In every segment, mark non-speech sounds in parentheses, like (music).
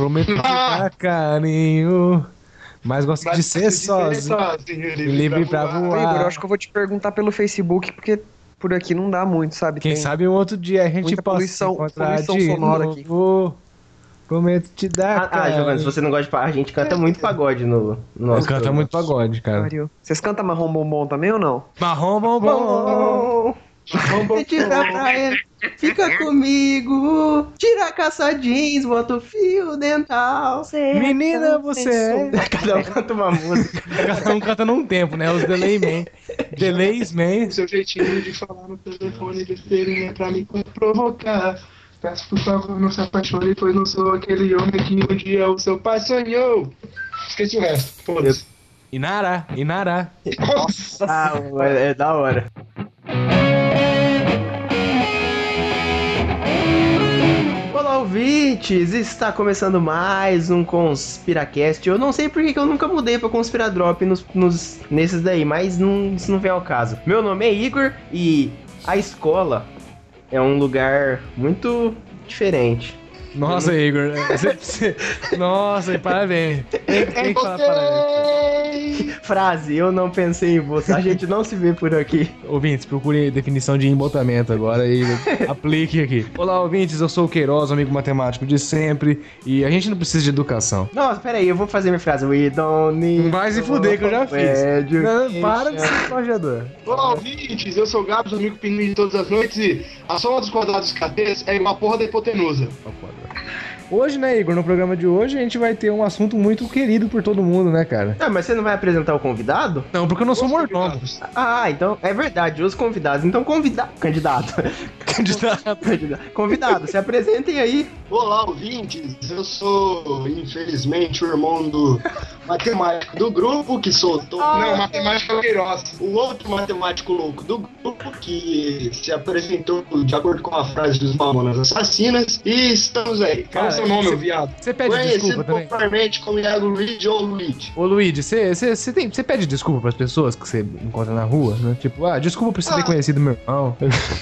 Prometo dar (laughs) carinho. Mas gosto Mas de ser sozinho. sozinho, Livre pra voar. Igor, eu acho que eu vou te perguntar pelo Facebook, porque por aqui não dá muito, sabe? Quem Tem- sabe um outro dia a gente Muita possa poluição- poluição de sonora novo. Prometo te dar Ah, ah carinho. Giovanni, se você não gosta de pagode, a gente canta muito pagode no, no nosso Canta muito pagode, cara. Vocês cantam marrom bombom também ou não? Marrom bombom. Tira pra ele, fica comigo, tira a calça jeans, bota o fio dental. Menina, você é. (laughs) Cada um canta uma música. (laughs) Cada um canta num tempo, né? Os delay man. Delays man. Seu jeitinho de falar no telefone besteirinha pra me provocar. Peço por favor, não se apaixone, pois não sou aquele homem que um dia o seu pai sonhou. Esqueci o resto, foda-se. Inara, Inara. Nossa, Ah, é, é da hora. Ouvintes! Está começando mais um Conspiracast. Eu não sei por que eu nunca mudei pra Conspiradrop nos, nos, nesses daí, mas não, isso não vem ao caso. Meu nome é Igor e a escola é um lugar muito diferente. Nossa, Igor. Você, você- Nossa, parabéns. Tem, tem que falar parabéns. Frase, eu não pensei em você. A gente não se vê por aqui. Ouvintes, procure definição de embotamento agora e aplique aqui. Olá, ouvintes, eu sou o Queiroz, amigo matemático de sempre, e a gente não precisa de educação. Nossa, peraí, eu vou fazer minha frase. We don't need. Vai se fuder que eu já fiz. Não, para de ser plagiador. Olá, ouvintes, eu sou o Gabs, amigo pinguim de todas as noites e a soma dos quadrados KTs é igual a porra da hipotenusa. Hoje, né, Igor, no programa de hoje a gente vai ter um assunto muito querido por todo mundo, né, cara? Ah, mas você não vai apresentar o convidado? Não, porque eu não sou Os mordomo. convidados. Ah, então é verdade, os convidados. Então convidado. Candidato. (laughs) Candidato. Candidato. Convidado, se apresentem aí. Olá, ouvintes, eu sou, infelizmente, o irmão do matemático do grupo que soltou. Não, matemático é o Queiroz. O outro matemático louco do grupo que se apresentou de acordo com a frase dos Mamonas Assassinas. E estamos aí. Fala Cara, seu nome, ô viado. Você pede Conhecido desculpa também? popularmente como Iago Luigi ou Luigi. Ô Luigi, você, você, você, tem, você pede desculpa pras pessoas que você encontra na rua, né? Tipo, ah, desculpa por você ter Ah. conhecido meu irmão.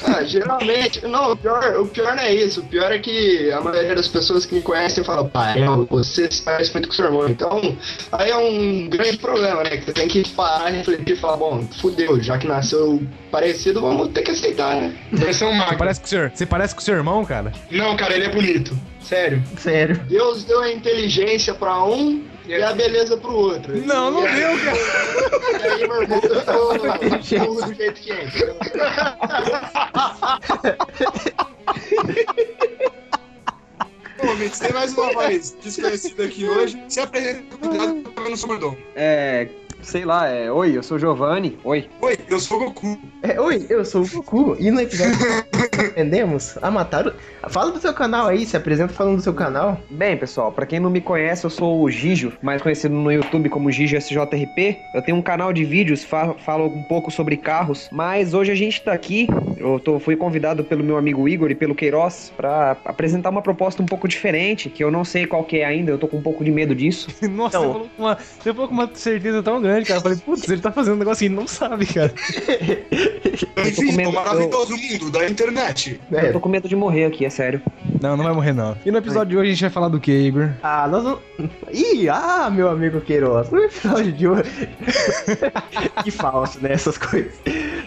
Ah, geralmente. Não, o pior, o pior não é isso. O pior é que a maioria das pessoas que me conhecem falam, pai, você se parece muito com seu irmão. Então, aí é um grande problema, né? Que você tem que parar, refletir e falar, bom, fudeu, já que nasceu parecido, vamos ter que aceitar, né? Versão Você parece com o senhor, você parece com o seu irmão, cara? Não, cara, ele é bonito. Sério. Sério. Deus deu a inteligência pra um e a beleza pro outro. Não, não E aí- deu, cara. E aí, meu irmão, ficou burro (laughs) do jeito que é. (laughs) Mitz, tem mais uma voz desconhecida aqui hoje. Se apresenta, cuidado, eu não sou mordomo. É. Sei lá, é. Oi, eu sou o Giovanni. Oi. Oi, eu sou o Goku. É, oi, eu sou o Goku. E no episódio (laughs) aprendemos a matar o... Fala do seu canal aí, se apresenta falando do seu canal. Bem, pessoal, pra quem não me conhece, eu sou o Gijo, mais conhecido no YouTube como Gijo SJRP. Eu tenho um canal de vídeos, fa falo um pouco sobre carros, mas hoje a gente tá aqui, eu tô, fui convidado pelo meu amigo Igor e pelo Queiroz pra apresentar uma proposta um pouco diferente, que eu não sei qual que é ainda, eu tô com um pouco de medo disso. (laughs) Nossa, Então- você, falou com uma, você falou com uma certeza tão grande, cara. Eu falei, putz, ele tá fazendo um negócio que ele não sabe, cara. (laughs) Enfim, o maravilhoso mundo da internet. Eu É. tô com medo de morrer aqui, é sério. Não, não vai morrer, não. E no episódio de hoje a gente vai falar do que, Igor? Ah, nós vamos... (laughs) Ih, ah, meu amigo Queiroz. No episódio de hoje... (laughs) que falso, né, essas coisas.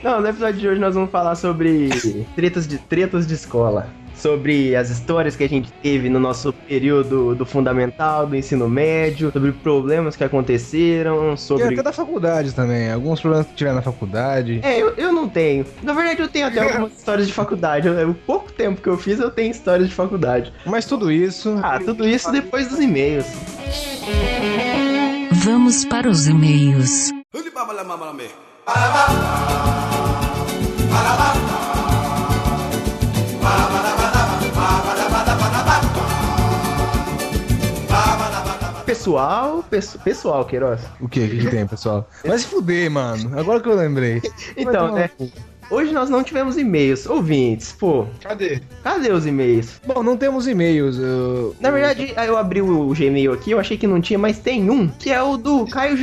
Não, no episódio de hoje nós vamos falar sobre tretas de, tretas de escola. Sobre as histórias que a gente teve no nosso período do fundamental, do ensino médio, sobre problemas que aconteceram, E sobre... até da faculdade também. Alguns problemas que tiver na faculdade. É, eu, eu não tenho. Na verdade, eu tenho até algumas histórias de faculdade. Eu- O pouco tempo que eu fiz, eu tenho histórias de faculdade. Mas tudo isso. Ah, tudo isso depois dos e-mails. Vamos para os e-mails. Pessoal, pesso- pessoal, Queiroz. O que? Que, tem, pessoal? Vai se fuder, mano. Agora que eu lembrei. Então, né? Hoje nós não tivemos e-mails. Ouvintes, pô, Cadê? cadê os e-mails? Bom, não temos e-mails. eu- Na verdade, aí eu abri o Gmail aqui, eu achei que não tinha, mas tem um, que é o do Caio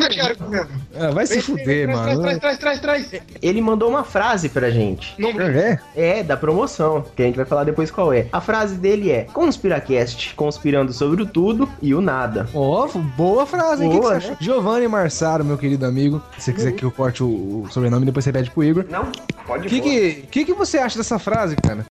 não. Ah, vai se fuder, mano. Traz, traz, traz, traz, traz. Ele mandou uma frase pra gente. Não, É? É, da promoção, que a gente vai falar depois qual é. A frase dele é: Conspiracast, conspirando sobre o tudo e o nada. Ó, boa frase, hein? O que que Boa, você achou? Giovanni Marsaro, meu querido amigo. Se você quiser que eu corte o, o sobrenome, depois você pede pro Igor. Não, pode O que, que, que que você acha dessa frase, cara?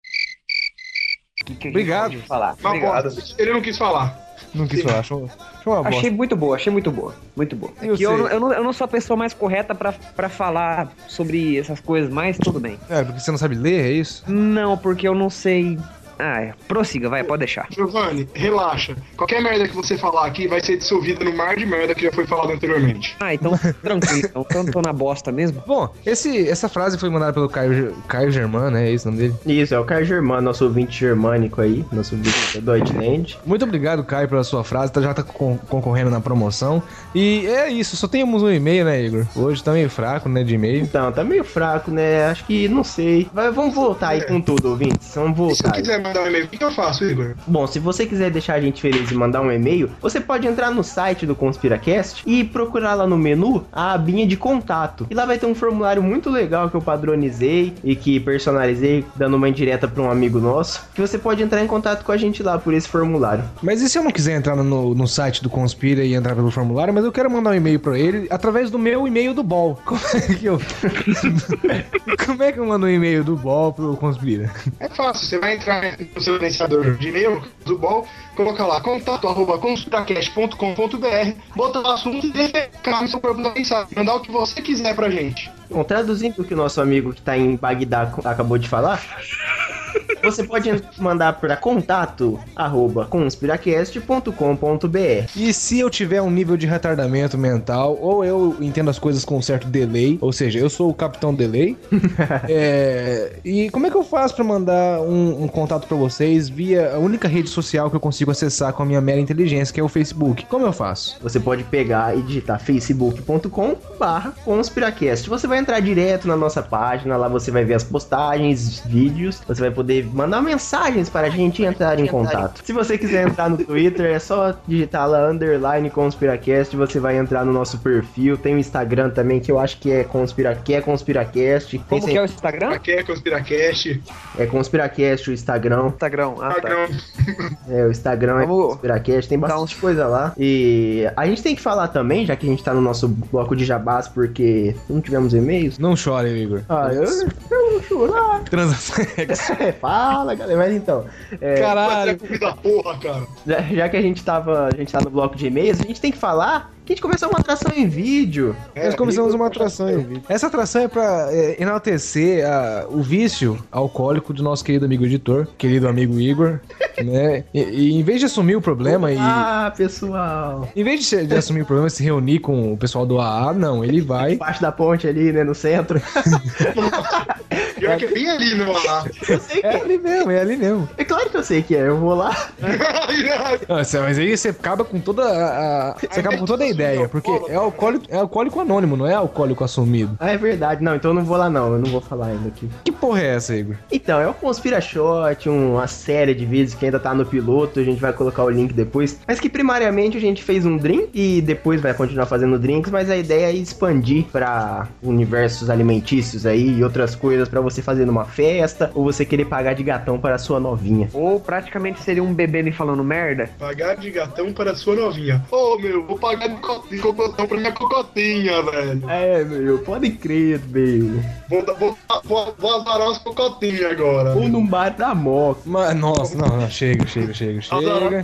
Que que a gente Obrigado. pode falar? Uma Obrigado. bosta. Ele não quis falar. Não quis falar, achou, achou uma bosta. Achei muito boa, achei muito boa, muito boa. É Eu não- eu, não, eu não sou a pessoa mais correta pra, pra falar sobre essas coisas, mas tudo bem. É, porque você não sabe ler, é isso? Não, porque eu não sei. Ah, é. prossiga, vai, pode deixar. Giovanni, relaxa. Qualquer merda que você falar aqui vai ser dissolvida no mar de merda que já foi falado anteriormente. Ah, então (laughs) tranquilo, então tô, tô na bosta mesmo. Bom, esse, essa frase foi mandada pelo Caio, Caio Germano, né? É esse o nome dele? Isso, é o Caio Germano, nosso ouvinte germânico aí, nosso ouvinte do Deutschland. Muito obrigado, Caio, pela sua frase. Tá, já tá con- concorrendo na promoção. E é isso, só temos um e-mail, né, Igor? Hoje tá meio fraco, né, de e-mail. Então, tá meio fraco, né? Acho que, não sei. Vai, vamos voltar aí com tudo, ouvintes. Vamos E se eu voltar. aí. quiser mandar um e-mail, o que que eu faço, Igor? Bom, se você quiser deixar a gente feliz e mandar um e-mail, você pode entrar no site do Conspiracast e procurar lá no menu a abinha de contato. E lá vai ter um formulário muito legal que eu padronizei e que personalizei, dando uma indireta pra um amigo nosso, que você pode entrar em contato com a gente lá por esse formulário. Mas e se eu não quiser entrar no, no site do Conspira e entrar pelo formulário, mas eu quero mandar um e-mail pra ele através do meu e-mail do Ball. (laughs) Como é que eu. (laughs) Como é que eu mando um e-mail do Ball pro Conspira? É fácil, você vai entrar no seu gerenciador de e-mail do BOL, coloca lá contato arroba conspiracast.com.br, botar o assunto e defecar no seu próprio mensagem. Mandar o que você quiser pra gente. Bom, traduzindo o que o nosso amigo que tá em Bagdá acabou de falar, você pode mandar para contato arroba conspiracast.com.br. E se eu tiver um nível de retardamento mental, ou eu entendo as coisas com um certo delay, ou seja, eu sou o Capitão Delay. (laughs) é, e como é que eu faço pra mandar um, um contato pra vocês via a única rede social que eu consigo acessar com a minha mera inteligência, que é o Facebook? Como eu faço? Você pode pegar e digitar facebook.com barra conspiracast. Você vai entrar direto na nossa página, lá você vai ver as postagens, vídeos, você vai poder mandar mensagens para a gente entrar em contato. Se você quiser entrar no Twitter, é só digitar lá underline conspiracast, você vai entrar no nosso perfil, tem o Instagram também que eu acho que é, conspira, que é conspiracast, tem Como que é o Instagram? Aqui é Conspiracast. é conspiracast o Instagram, Instagram, ah tá. Instagram. é, o Instagram é Vamos Conspiracast, tem bastante coisa lá. E a gente tem que falar também, já que a gente tá no nosso bloco de jabás, porque não tivemos e-mails. Não chore, Igor. Ah, eu, eu vou chorar. Transações. (laughs) Fala, galera. Mas então, é, Caralho. É comida porra, cara. já, já que a gente tava. A gente tá no bloco de e-mails, a gente tem que falar que a gente começou uma atração em vídeo. Nós começamos uma atração em vídeo. Essa atração é pra é, enaltecer a- o vício alcoólico do nosso querido amigo editor, querido amigo Igor, (laughs) né? E, e em vez de assumir o problema e. Ah, pessoal. Em vez de, de assumir o problema e se reunir com o pessoal do AA, não, ele vai. Embaixo da ponte ali, né, no centro. (laughs) Pior que é bem ali no ar. eu sei que É é. ali mesmo, é ali mesmo. É claro que eu sei que é. Eu vou lá. (laughs) Nossa, mas aí você acaba com toda a. a- você acaba com toda a ideia, porque é alcoólico, é alcoólico anônimo, não é alcoólico assumido. Ah, é verdade. Não, então eu não vou lá não. Eu não vou falar ainda aqui. Que porra é essa, Igor? Então, é o Conspira Shot, uma série de vídeos que ainda tá no piloto, a gente vai colocar o link depois. Mas que primariamente a gente fez um drink e depois vai continuar fazendo drinks, mas a ideia é expandir pra universos alimentícios aí e outras coisas pra você fazer numa festa ou você querer pagar de gatão para a sua novinha. Ou praticamente seria um bebê me falando merda. Pagar de gatão para sua novinha. Ô, meu, vou pagar de co- de cocotão pra minha cocotinha, velho. É, meu, pode crer, meu. Vou, vou, vou, vou azarar os cocotinhos agora. Ou num bar da moca. Mas, nossa, não, não, chega, chega, chega, chega.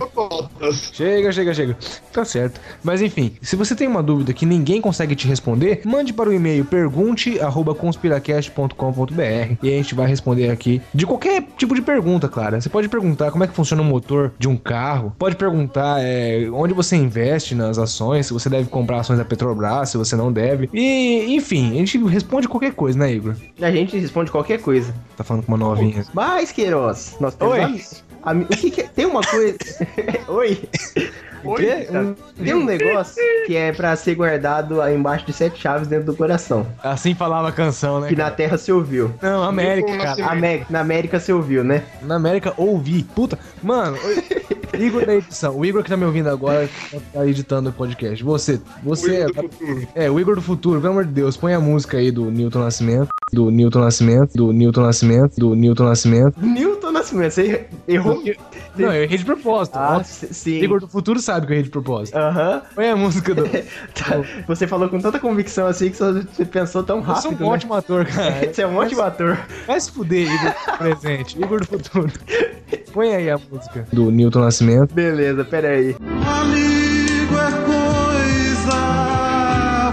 Chega, chega, chega. Tá certo. Mas enfim, se você tem uma dúvida que ninguém consegue te responder, mande para o e-mail pergunte@conspiracast.com.br e a gente vai responder aqui de qualquer tipo de pergunta, claro. Você pode perguntar como é que funciona o motor de um carro, pode perguntar é, onde você investe nas ações, se você deve comprar ações da Petrobras, se você não deve. E, enfim, a gente responde qualquer coisa, né, Igor? A gente responde qualquer coisa. Tá falando com uma novinha. Mas, Queiroz, nós temos Oi. amigos. Ami- O que, que é? Tem uma coisa. (laughs) (laughs) Oi. Quê? Um- Tem um negócio que é pra ser guardado aí embaixo de sete chaves dentro do coração. Assim falava a canção, né? Que na Terra se ouviu. Não, América, Como cara. assim? Amé- na América se ouviu, né? Na América ouvi. Puta, mano, (laughs) Igor da edição. O Igor que tá me ouvindo agora tá editando o podcast. Você, você é, é o Igor do futuro, pelo amor de Deus, põe a música aí do Newton Nascimento, do Newton Nascimento, do Newton Nascimento, do Newton Nascimento. Newton Nascimento, você errou? Não, eu errei de propósito. Ah, sim. Igor do futuro sabe que eu errei de propósito. Aham. Põe a música do. (laughs) Tá, Você falou com tanta convicção assim que você pensou tão Eu sou rápido, um né? ótimo ator, cara. (laughs) Você é um ótimo ator. Vai se fuder, Igor do (laughs) presente. Igor do futuro. Põe aí a música do Newton Nascimento. Beleza, pera aí. Amigo é coisa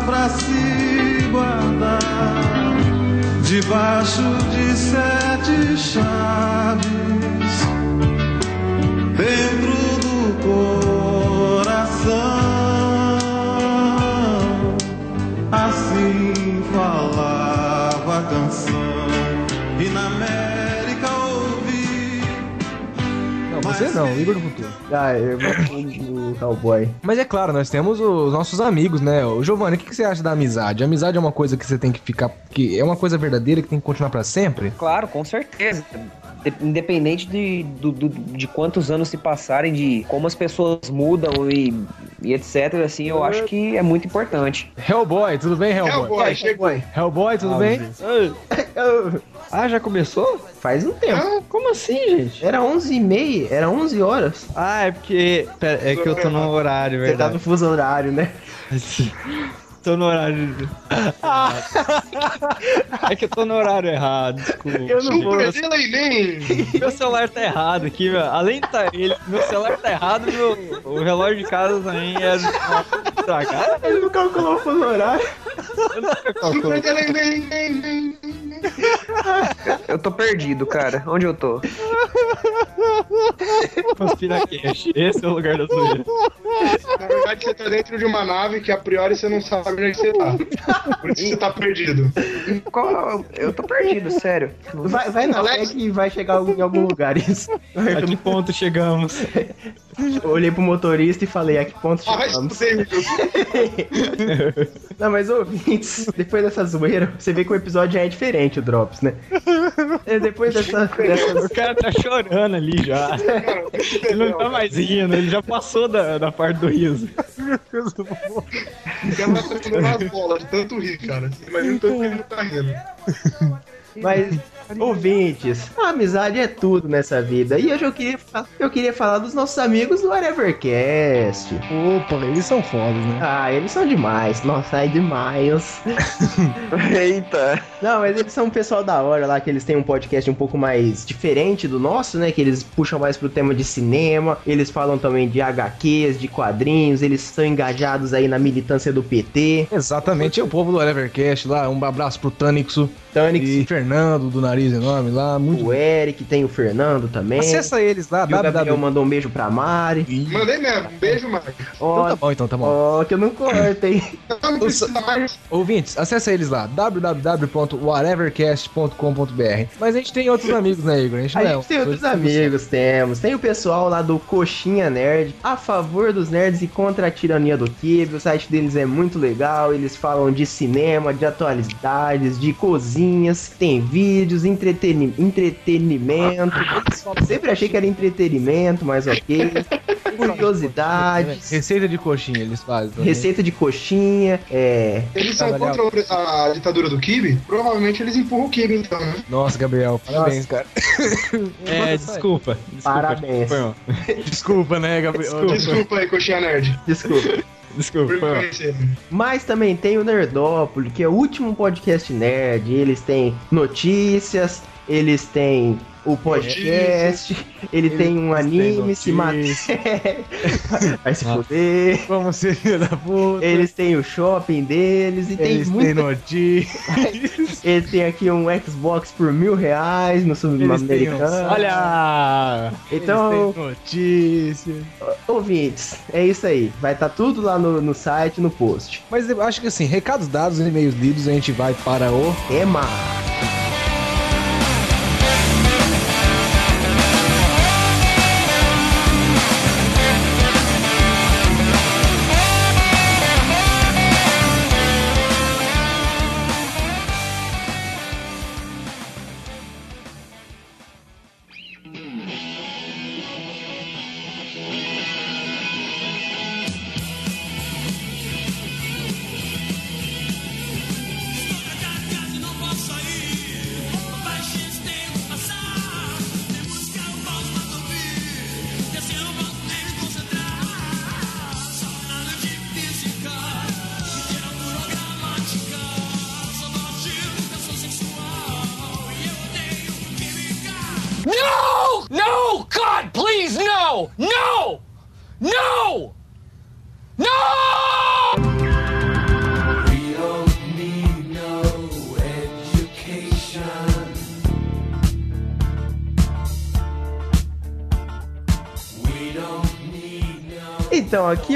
pra se guardar debaixo de sete chaves você não, Igor do futuro. Ah, eu o, cowboy. Mas é claro, nós temos os nossos amigos, né? Ô, Giovanni, o que que você acha da amizade? A amizade é uma coisa que você tem que ficar. que é uma coisa verdadeira que tem que continuar pra sempre? Claro, com certeza. De- Independente de, do- do- de quantos anos se passarem, de como as pessoas mudam e, e etc, assim, eu acho que é muito importante. Hellboy, tudo bem, Hellboy? Hellboy, chegou. Hellboy, tudo bem? (laughs) Ah, já começou? Faz um tempo. Ah, Como assim, gente? Era 11 e meia, era 11 horas. Ah, é porque. pera, é que eu tô no horário, Você tá verdade. no fuso horário, né? (laughs) Tô no horário. É que eu tô no horário errado, desculpa. Eu não vou. Meu celular tá errado aqui, meu. Além de tá ele, meu celular tá errado, meu, o relógio de casa também é estragado. Ele não calculou o fuso horário. Eu nunca calculo. (laughs) Eu tô perdido, cara. Onde eu tô? Esse é o lugar da zoeira. Na verdade, você tá dentro de uma nave que a priori você não sabe onde você tá. Por isso você tá perdido. Qual- Eu tô perdido, sério. Vai, vai na Alex. que vai chegar em algum lugar isso. A que ponto chegamos? Olhei pro motorista e falei, a que ponto Ah, chegamos? (laughs) Não, mas ouvintes, depois dessa zoeira, você vê que o episódio já é diferente, o Drops, né? É, Depois dessa, (laughs) dessa O cara tá chorando ali já. Ele não tá mais rindo, ele já passou da, da parte do riso. O cara tá tremendo nas bolas de tanto rir, cara. Imagina o tanto que ele não tá rindo. Mas, ouvintes, a amizade é tudo nessa vida. E hoje eu queria, eu queria falar dos nossos amigos do Whatevercast. Opa, eles são fodas, né? Ah, eles são demais. Nossa, é demais. (laughs) Eita. Não, mas eles são um pessoal da hora lá, que eles têm um podcast um pouco mais diferente do nosso, né? Que eles puxam mais pro tema de cinema, eles falam também de HQs, de quadrinhos, eles estão engajados aí na militância do PT. Exatamente, é o povo do Evercast lá. Um abraço pro Tânixo Tanix, e Fernando, do Nariz Enorme lá. Muito o Eric, tem o Fernando também. Acessa eles lá, E o Gabriel www. mandou um beijo pra Mari. Mandei mesmo. Beijo, Marcos. Então Ó, tá bom, então tá bom. ó, que eu não corto, hein? (laughs) Não precisa mais. Ouvintes, acessa eles lá, www.whatevercast.com.br. Mas a gente tem outros amigos, né, Igor? A gente A não é gente tem outros amigos, temos. Tem o pessoal lá do Coxinha Nerd, a favor dos nerds e contra a tirania do Kibe. O site deles é muito legal. Eles falam de cinema, de atualidades, de cozinhas, tem vídeos, entreteni entretenimento. Sempre achei que era entretenimento, mas ok. (laughs) Curiosidades, Receita de coxinha eles fazem. também. receita de coxinha, é. Eles são contra a ditadura do Kibe? Provavelmente eles empurram o Kibe, então, né? Nossa, Gabriel, parabéns, cara. (laughs) É, desculpa. desculpa Parabéns. Desculpa, né, Gabriel? Desculpa aí, coxinha nerd. Desculpa. Desculpa. Mas também tem o Nerdópolis, que é o último podcast nerd. Eles têm notícias, eles têm o podcast, ele Eles tem um anime, se matéria. (laughs) Vai se fuder. Vamos (laughs) ser da puta. Eles têm o shopping deles e tem Eles têm muito. notícias. (laughs) Eles têm aqui um Xbox por mil reais no têm um. Olha! Então, Eles têm notícias. ouvintes, é isso aí. Vai estar tudo lá no, no site, no post. Mas eu acho que assim, recados dados, e-mails lidos, a gente vai para o. Ema!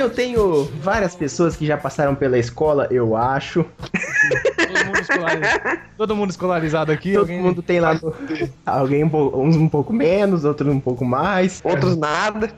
Eu tenho várias pessoas que já passaram pela escola, eu acho. Todo mundo escolarizado, todo mundo escolarizado aqui. Todo alguém- mundo tem lá no- alguém um pouco- uns um pouco menos, outros um pouco mais. Outros nada.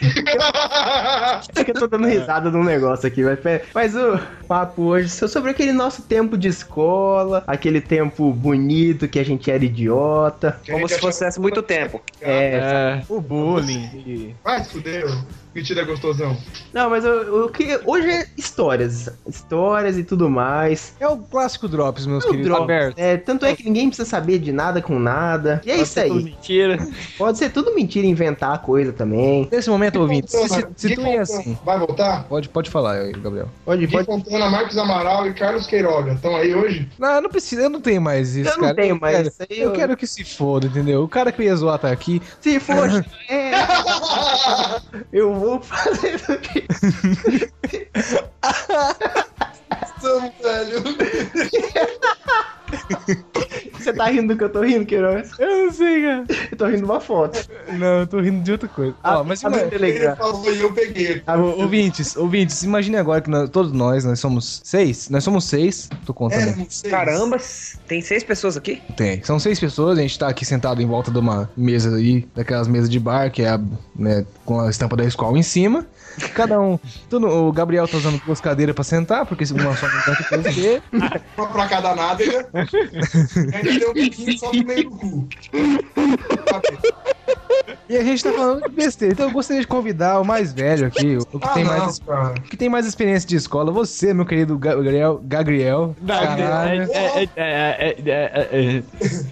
É que eu tô dando risada num negócio aqui, mas, mas o papo hoje é sobre aquele nosso tempo de escola, aquele tempo bonito que a gente era idiota. Como se fosse muito tempo. É, É, o bullying. Vai ô. Mentira gostosão. não, mas o, o que hoje é histórias, histórias e tudo mais. É o clássico Drops, meus É o queridos. drop, aberto. é, tanto é que ninguém precisa saber de nada com nada. E é isso Tudo aí. Mentira. Pode ser tudo mentira, inventar coisa também. Nesse momento, ouvinte, se, se, se tu é assim, Vai voltar? pode, pode falar aí, Gabriel. Pode, Gui pode. Fontana, Marcos Amaral e Carlos Queiroga estão aí hoje? Não, não precisa, eu não tenho mais isso, Eu não cara. tenho mais isso aí, Eu eu- quero que se foda, entendeu? O cara que ia zoar tá aqui. Se for, (laughs) é, eu vou fazer o que (laughs) Estamos, velho. (laughs) Você tá rindo do que eu tô rindo, Queiroz? Eu não sei, cara. Eu tô rindo de uma foto. Não, eu tô rindo de outra coisa. Ó, mas abre o ima- Telegram. Ele falou e eu peguei. Ô, ouvintes, ouvintes, imagine agora que nós- todos nós, nós somos seis. Nós somos seis. Tô contando. É, não sei. Caramba, tem seis pessoas aqui? Tem. São seis pessoas, a gente tá aqui sentado em volta de uma mesa aí, daquelas mesas de bar, que é a, né, com a estampa da escola em cima. Cada um. Todo, o Gabriel tá usando duas cadeiras pra sentar, porque uma só não tanto que ter. Uma pra cada nádega. e ainda deu um pouquinho só pro meio do cu. (laughs) E a gente tá falando de besteira. Então eu gostaria de convidar o mais velho aqui, o que, Ah, tem, não, mais, cara. que tem mais experiência de escola. Você, meu querido Gabriel. Gabriel. É, é, é.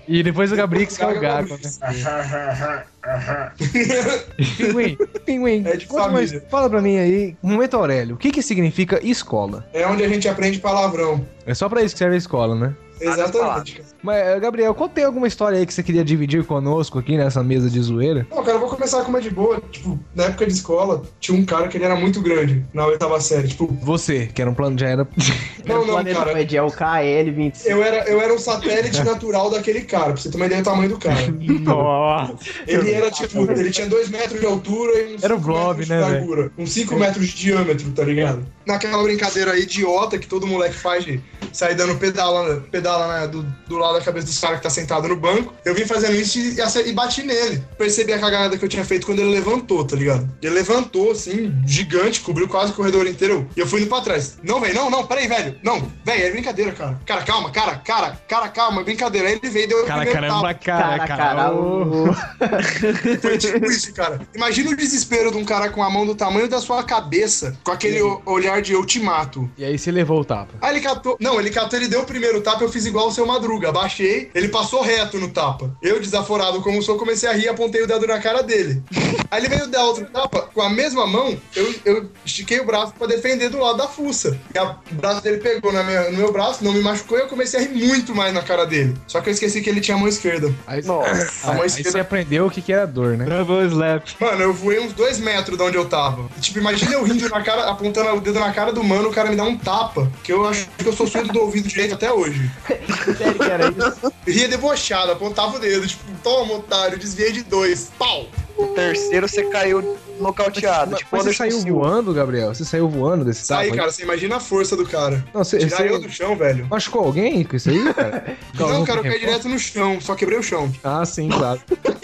E depois o Gabrix, que é o Gago. Né? (laughs) Pinguim, Pinguim, É de fala pra mim aí, um momento Aurélio, o que que significa escola? É onde a gente aprende palavrão. É só pra isso que serve a escola, né? Exatamente. Mas, eh, Gabriel, conta aí alguma história aí que você queria dividir conosco aqui nessa mesa de zoeira? Não, cara, eu vou começar com uma de boa. Tipo, na época de escola, tinha um cara que ele era muito grande na oitava série. Tipo, Você, que era um plano, já era... (laughs) não, não, planeta cara. É o KL25. Eu era, eu era um satélite (laughs) natural daquele cara, pra você ter uma ideia do tamanho do cara. Nossa. Ele era tipo, ele tinha 2 metros de altura e uns Era cinco Blob, metros né, largura. Uns 5 metros de diâmetro, tá ligado? Naquela brincadeira idiota que todo moleque faz de sair dando pedala, pedala né, do, do lado da cabeça do cara que tá sentado no banco. Eu vim fazendo isso e, e, e bati nele. Percebi a cagada que eu tinha feito quando ele levantou, tá ligado? Ele levantou, assim, gigante, cobriu quase o corredor inteiro. E eu fui indo pra trás. Não, velho, não, não, peraí, velho. Não, velho, é brincadeira, cara. Cara, calma, cara, cara, cara, calma, é brincadeira. Aí ele veio e deu o Cara, primeiro caramba, tapa. cara, Cara, cara. (laughs) Foi tipo isso, cara. Imagina o desespero de um cara com a mão do tamanho da sua cabeça, com aquele olhar de eu te mato. E aí você levou o tapa. Aí ele catou. Não, ele catou, ele deu o primeiro tapa, eu fiz igual o seu Madruga. Abaixei, ele passou reto no tapa. Eu, desaforado como sou, comecei a rir e apontei o dedo na cara dele. (laughs) Aí ele veio dar outro tapa, com a mesma mão, eu, eu estiquei o braço pra defender do lado da fuça. E a- o braço dele pegou na minha- no meu braço, não me machucou e eu comecei a rir muito mais na cara dele. Só que eu esqueci que ele tinha a mão esquerda. Aí, Nossa. aí, A mão aí esquerda você aprendeu o que que era dor, né? Double slap. Mano, eu voei uns dois metros de onde eu tava. Tipo, imagina eu rindo na cara, apontando o dedo na cara do mano, o cara me dá um tapa. Que eu acho que eu sou surdo do ouvido direito até hoje. (laughs) Sério isso? Ria debochado, apontava o dedo, tipo, toma, otário, desviei de dois. Pau! O terceiro você caiu nocauteado. Mas, tipo, mas você saiu Silva. voando, Gabriel? Você saiu voando desse tapa? Sai, aí? cara, você imagina a força do cara. Não, você, Tirar eu você do chão, velho. machucou alguém com isso aí, cara? (laughs) Não, cara, eu caí direto no chão, só quebrei o chão. Ah, sim, claro.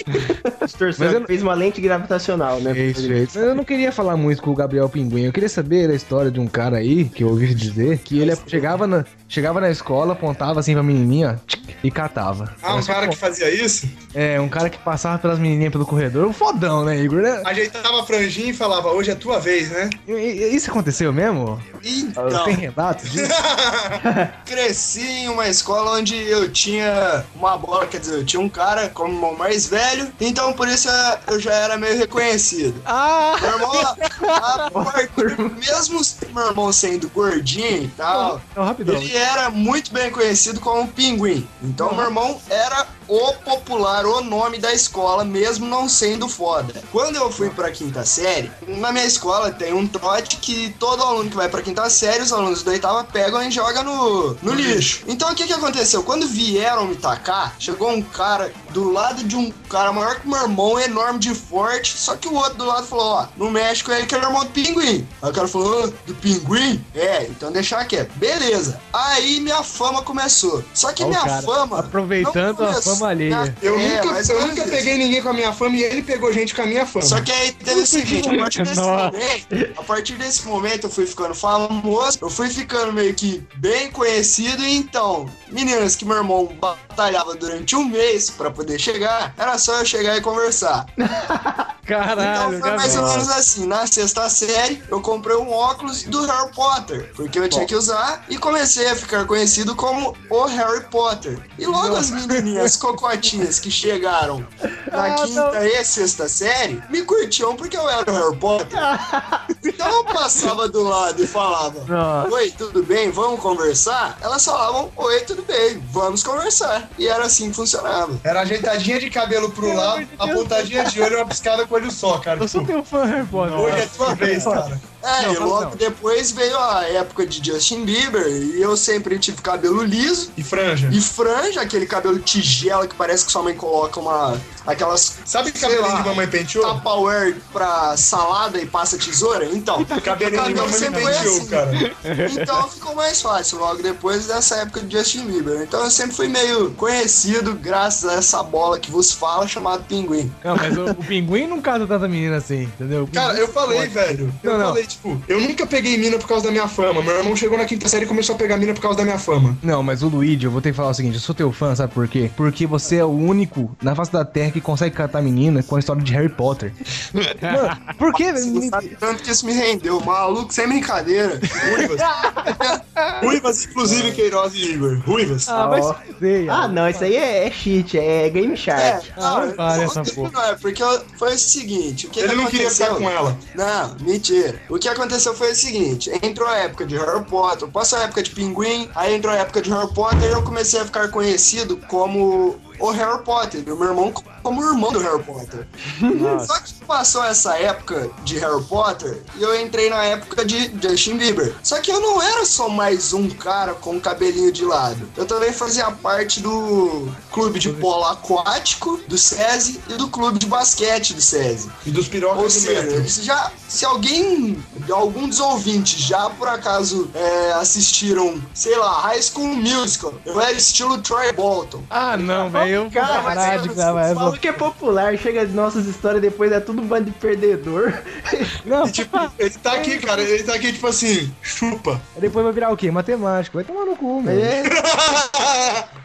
(laughs) Distorção. Mas eu Fez uma lente gravitacional, né? É isso, é isso. Eu não queria falar muito com o Gabriel Pinguim. Eu queria saber a história de um cara aí, que eu ouvi dizer, que ele chegava na, chegava na escola, apontava assim pra menininha e catava. Ah, um cara que fazia isso, É, um cara que passava pelas menininhas pelo corredor. Fodão, né, Igor? né? ajeitava a franjinha e falava, hoje é tua vez, né? E- e- Isso aconteceu mesmo? Então, Tem relatos disso? (laughs) Cresci em uma escola onde eu tinha uma bola, quer dizer, eu tinha um cara como irmão mais velho, então por isso eu já era meio reconhecido. Ah! Meu irmão, (laughs) a partir, mesmo meu irmão sendo gordinho e tal, Não, ele era muito bem conhecido como Pinguim. Então, meu irmão era o popular, o nome da escola, mesmo não sendo foda. Quando eu fui pra quinta série, na minha escola tem um trote que todo aluno que vai pra quinta série, os alunos da oitava pegam e jogam no, no lixo. Então, o que que aconteceu? Quando vieram me tacar, chegou um cara do lado de um cara maior que meu irmão, enorme de forte, só que o outro do lado falou, ó, no México ele que era irmão do pinguim. Aí o cara falou, ah, do pinguim? É, então deixar quieto. Beleza. Aí minha fama começou. Só que Ó o minha cara, fama... aproveitando a fama alheia. Eu É, nunca, eu nunca peguei ninguém com a minha fama e ele pegou gente com a minha fama. Só que aí teve o seguinte, a partir desse momento, a partir desse momento eu fui ficando famoso, eu fui ficando meio que bem conhecido, e então, meninas que meu irmão batalhava durante um mês pra poder chegar, era só eu chegar e conversar. (laughs) Caralho, então foi mais ou menos assim, na sexta série eu comprei um óculos do Harry Potter, porque eu tinha que usar, e comecei a ficar conhecido como o Harry Potter. E logo as menininhas cocotinhas que chegaram na Ah, quinta e sexta série me curtiam porque eu era o Harry Potter. (laughs) Então eu passava do lado e falava: Nossa. Oi, tudo bem? Vamos conversar? Elas falavam: Oi, tudo bem, vamos conversar. E era assim que funcionava. Era ajeitadinha de cabelo pro lado, apontadinha de olho e uma piscada com olho só, cara. Eu sou teu fã, Harry Potter. Hoje é tua vez, cara. É, Não, e logo não. depois veio a época de Justin Bieber e eu sempre tive cabelo liso E franja. e franja, aquele cabelo tigela que parece que sua mãe coloca uma. aquelas. Sabe que cabelinho lá, de mamãe penteou? Tupperware pra salada e passa tesoura? Então. Cabelinho de cabelo mamãe sempre penteou, assim. cara. Então ficou mais fácil logo depois dessa época de Justin Bieber. Então eu sempre fui meio conhecido graças a essa bola que vos fala chamada Pinguim. Não, mas o, o pinguim não casa tanta menina assim, entendeu? Cara, eu falei, pode. velho. Eu Não, não. falei, tipo, eu nunca peguei mina por causa da minha fama. Meu irmão chegou na quinta série e começou a pegar mina por causa da minha fama. Não, mas o Luigi, eu vou ter que falar o seguinte, eu sou teu fã, sabe por quê? Porque você é o único na face da Terra que consegue catar menina com a história de Harry Potter. Mano, por quê? Você não sabe tanto que isso me rendeu, maluco, sem brincadeira. Ruivas. (laughs) Ruivas, inclusive, Queiroz e Igor. Ruivas. Ah, fuder, Ah, não, isso aí é, é cheat, é Game É, Shark. Ah, não, para não, essa porra. não é, porque foi o seguinte, o que Ele que não queria ficar aconteceu? com ela. Não, mentira. O que aconteceu foi o seguinte: entrou a época de Harry Potter, passou a época de Pinguim, aí entrou a época de Harry Potter e eu comecei a ficar conhecido como o Harry Potter, o meu irmão como o irmão do Harry Potter. Só que passou essa época de Harry Potter e eu entrei na época de Justin Bieber. Só que eu não era só mais um cara com cabelinho de lado. Eu também fazia parte do clube de polo aquático do SESI e do clube de basquete do SESI. E dos pirocas Ou do seja, metro. se já, se alguém, algum dos ouvintes já por acaso é, assistiram, sei lá, High School Musical, eu era estilo Troy Bolton. Ah, não, velho. Eu Cara, parar de gravar essa. Fala que é popular, chega as nossas histórias depois é tudo um bando de perdedor. (laughs) Não, E, tipo, ele tá aqui, cara. Ele tá aqui, tipo assim, chupa. depois vai virar o quê? Matemático. Vai tomar no cu, meu. É, (laughs)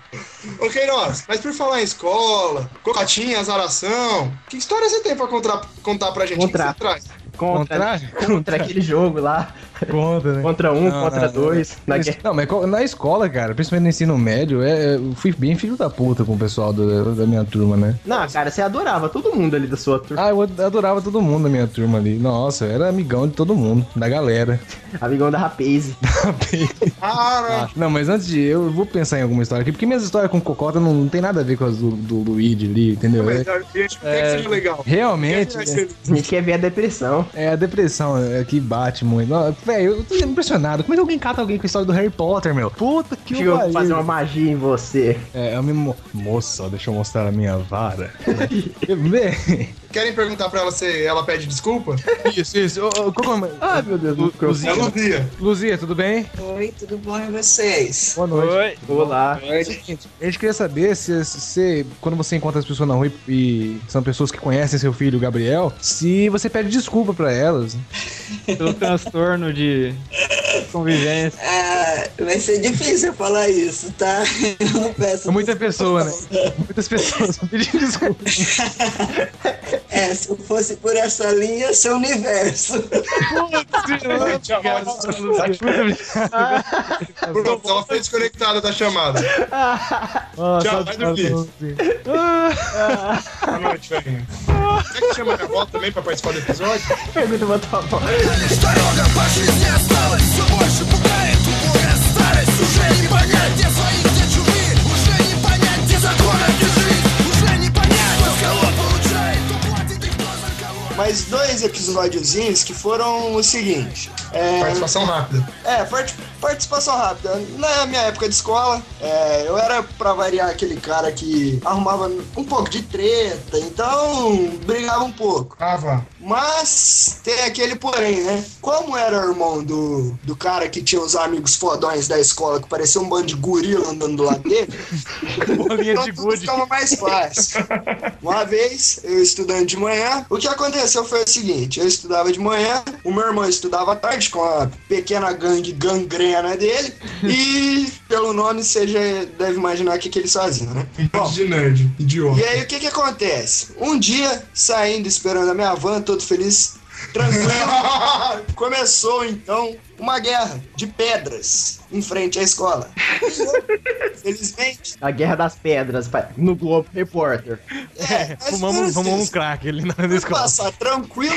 Ô, Queiroz, mas por falar em escola, cocatinha, azaração, que história você tem pra contar, contar pra gente? Contar. O que você traz? Contra, Contra? (laughs) contra aquele jogo lá. Conta, né? Contra um, Não, contra não, dois. na Mas- guerra. Não, mas na escola, cara, principalmente no ensino médio, é, eu fui bem filho da puta com o pessoal do- da minha turma, né? Não, cara, você adorava todo mundo ali da sua turma. Ah, eu adorava todo mundo da minha turma ali. Nossa, eu era amigão de todo mundo, da galera. (laughs) Amigão da Rapaze. (laughs) Cara, Não, mas antes de. Eu vou pensar em alguma história aqui, porque minhas histórias com Cocota não, não tem nada a ver com as do, do Luigi ali, entendeu? mas É- a gente quer que seja legal. realmente, né, A gente quer ver a depressão. É a depressão é, que bate muito. Velho, eu tô impressionado. Como é que alguém cata alguém com a história do Harry Potter, meu? Puta que Chegou a pariu. fazer uma magia em você. É, eu me mo... Moça, deixa eu mostrar a minha vara. (laughs) Bem, Querem perguntar pra ela se ela pede desculpa? (laughs) isso, isso. Ô, ô, que é Ai, meu Deus, Lu- Luzia, É Luzia. Luzia, tudo bem? Oi, tudo bom e vocês? Boa noite. Oi. Olá. Seguinte, a gente queria saber se, se você, quando você encontra as pessoas na rua e, e são pessoas que conhecem seu filho, Gabriel, se você pede desculpa pra elas. (laughs) Pelo transtorno de convivência. Ah, vai ser difícil eu falar isso, tá? Eu não peço. É muita pessoa, né? Muitas pessoas (laughs) vão pedir desculpa. É, se eu fosse por essa linha, ia ser o universo. Pronto, ela foi desconectada da chamada. Nossa, Tchau, vai dormir. Boa noite, velho. Você que chama minha avó também pra participar do episódio? Pergunta pra tua avó. Дорога по жизни осталась Все больше пугает убогая старость Уже не понять, где mais dois episódiozinhos que foram o seguinte. É... Participação rápida. É, part participação rápida. Na minha época de escola, é, eu era, pra variar, aquele cara que arrumava um pouco de treta, então brigava um pouco. Ah, vá. Mas tem aquele porém, né? Como era irmão do, do cara que tinha os amigos fodões da escola, que parecia um bando de gorila andando do lado dele, (laughs) Bolinha então de gude. ficava mais fácil. Uma vez, eu estudando de manhã, o que aconteceu foi o seguinte: eu estudava de manhã, o meu irmão estudava à tarde com a pequena gangue gangrena dele, e (laughs) pelo nome você já deve imaginar que, que eles faziam, né? Monte de nerd, idiota. E aí o que que acontece? Um dia, saindo, esperando a minha van, todo feliz, tranquilo, (laughs) começou então uma guerra de pedras em frente à escola. (laughs) Felizmente, A Guerra das Pedras, pai, no Globo Repórter. é, mas Fumamos, fumamos um crack ali na, escola. passar tranquilo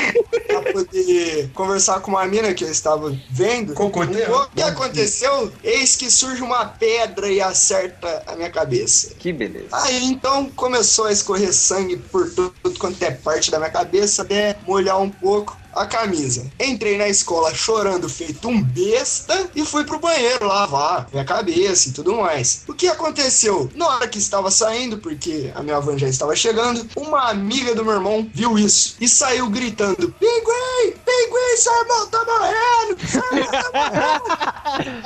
pra poder conversar com uma mina que eu estava vendo. Cocoteando. O que aconteceu? Eis que surge uma pedra e acerta a minha cabeça. Que beleza. Aí então começou a escorrer sangue por tudo quanto é parte da minha cabeça, até molhar um pouco a camisa. Entrei na escola chorando, feito um besta, e fui pro banheiro lavar minha cabeça e tudo mais. O que aconteceu? Na hora que estava saindo, porque a minha van já estava chegando, uma amiga do meu irmão viu isso e saiu gritando: Pinguim! Pinguim, seu irmão tá morrendo! Seu irmão tá morrendo!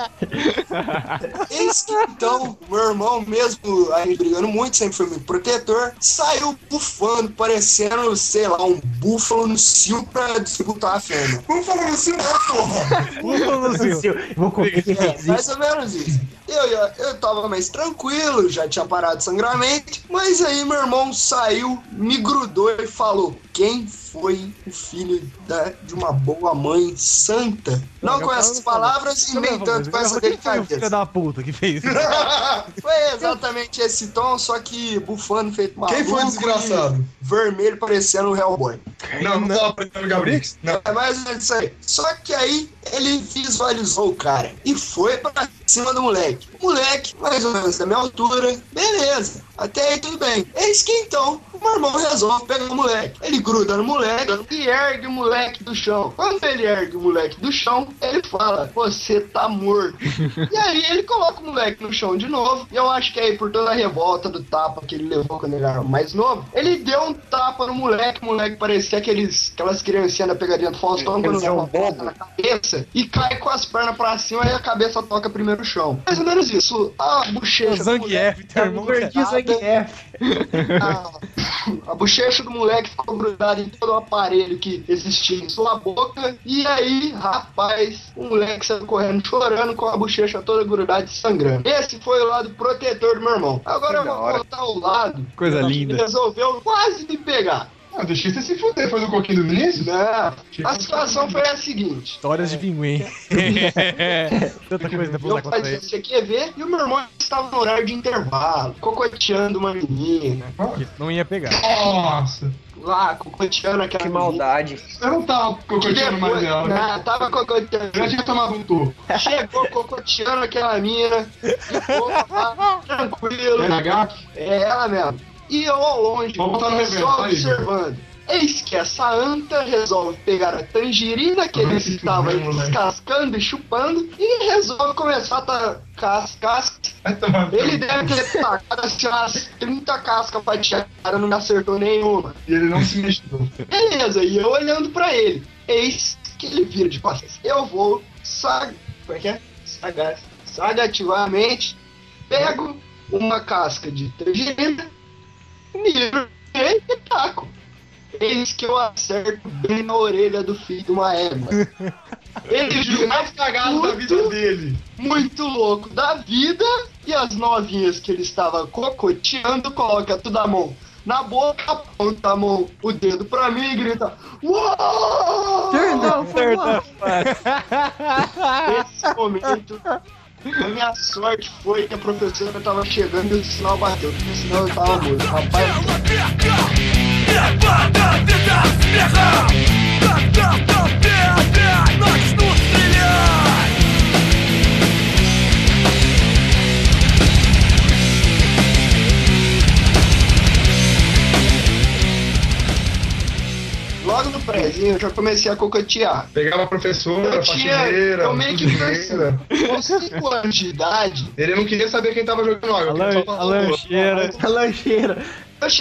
(laughs) Eis que então, meu irmão, mesmo aí brigando muito, sempre foi muito protetor, saiu bufando, parecendo, sei lá, um búfalo no cio pra disputar a fêmea. Vamos falar assim, porra. Ufa, Lucio. Vou comer que É, mais ou menos isso. Eu, eu, eu tava mais tranquilo, já tinha parado de sangramento, mas aí meu irmão saiu, me grudou e falou: Quem foi o filho da- de uma boa mãe santa? Não Não, com essas palavras e nem tanto com essa o filho delicadeza. da puta que fez? Foi exatamente esse tom, só que bufando feito maluco. Quem foi o e desgraçado? Vermelho parecendo o Hellboy. Não, não tava aprendendo Gabrix? Não. É mais isso aí. Só que aí ele visualizou o cara e foi pra cima do moleque. O moleque, mais ou menos da minha altura, beleza. Até aí tudo bem. Eis que então o meu irmão resolve pegar o moleque. Ele gruda no moleque e ergue o moleque do chão. Quando ele ergue o moleque do chão, ele fala: Você tá morto. (laughs) e aí ele coloca o moleque no chão de novo. E eu acho que aí, por toda a revolta do tapa que ele levou quando ele era mais novo, ele deu um tapa no moleque. O moleque parecia aqueles, aquelas criancinhas da pegadinha do Faustão quando uma porrada na cabeça e cai com as pernas pra cima e a cabeça toca primeiro o chão. Mais ou menos isso. A bochecha. do moleque Zangief, teu irmão. A, a bochecha do moleque ficou grudada em todo o aparelho que existia em sua boca. E aí, rapaz, o moleque saiu correndo chorando com a bochecha toda grudada e sangrando. Esse foi o lado protetor do meu irmão. Agora eu vou contar o lado Coisa que linda. resolveu quase me pegar. Ah, deixa você se fuder, faz o coquinho do Vinícius? Não, a situação foi a seguinte. Histórias de pinguim. (laughs) Tanta coisa pra falar contra ele. isso aqui ver e o meu irmão estava no horário de intervalo, cocoteando uma menina, Que não ia pegar. Nossa. lá, cocoteando aquela Que menina. maldade. Eu não tava cocoteando mais né? Não, tava cocoteando. Eu já tinha tomado um toco. Chegou cocoteando aquela mina, ficou lá, tranquilo. É ela mesmo. E eu ao longe, só observando. Eis que essa anta resolve pegar a tangerina que ele Ai, estava que moleque. descascando e chupando e resolve começar a tacar as cascas. Ele deve ter tacado assim umas 30 cascas fatiadas, não me acertou nenhuma. E ele não se mexeu. Beleza, e eu olhando pra ele. Eis que ele vira de costas. Eu vou sag... Como é que é? Sagaz... Sagativamente pego uma casca de tangerina, miro e taco. Eis que eu acerto bem na orelha do filho de uma égua. (laughs) Ele O mais cagado da vida dele. muito louco da vida e as novinhas que ele estava cocoteando coloca tudo a mão na boca, aponta a mão, o dedo pra mim e grita Uou! Turn down for what? Nesse momento, A minha sorte foi que a professora tava chegando e o sinal bateu, porque senão eu tava morto. Rapaz, Nós nos trilhar logo no prézinho eu já comecei a coquetear. Pegava a professora, Eu tinha- faxineira, eu meio que. Com 5 anos de idade, Ele não queria saber quem tava jogando água. A, lan a lancheira. A lancheira.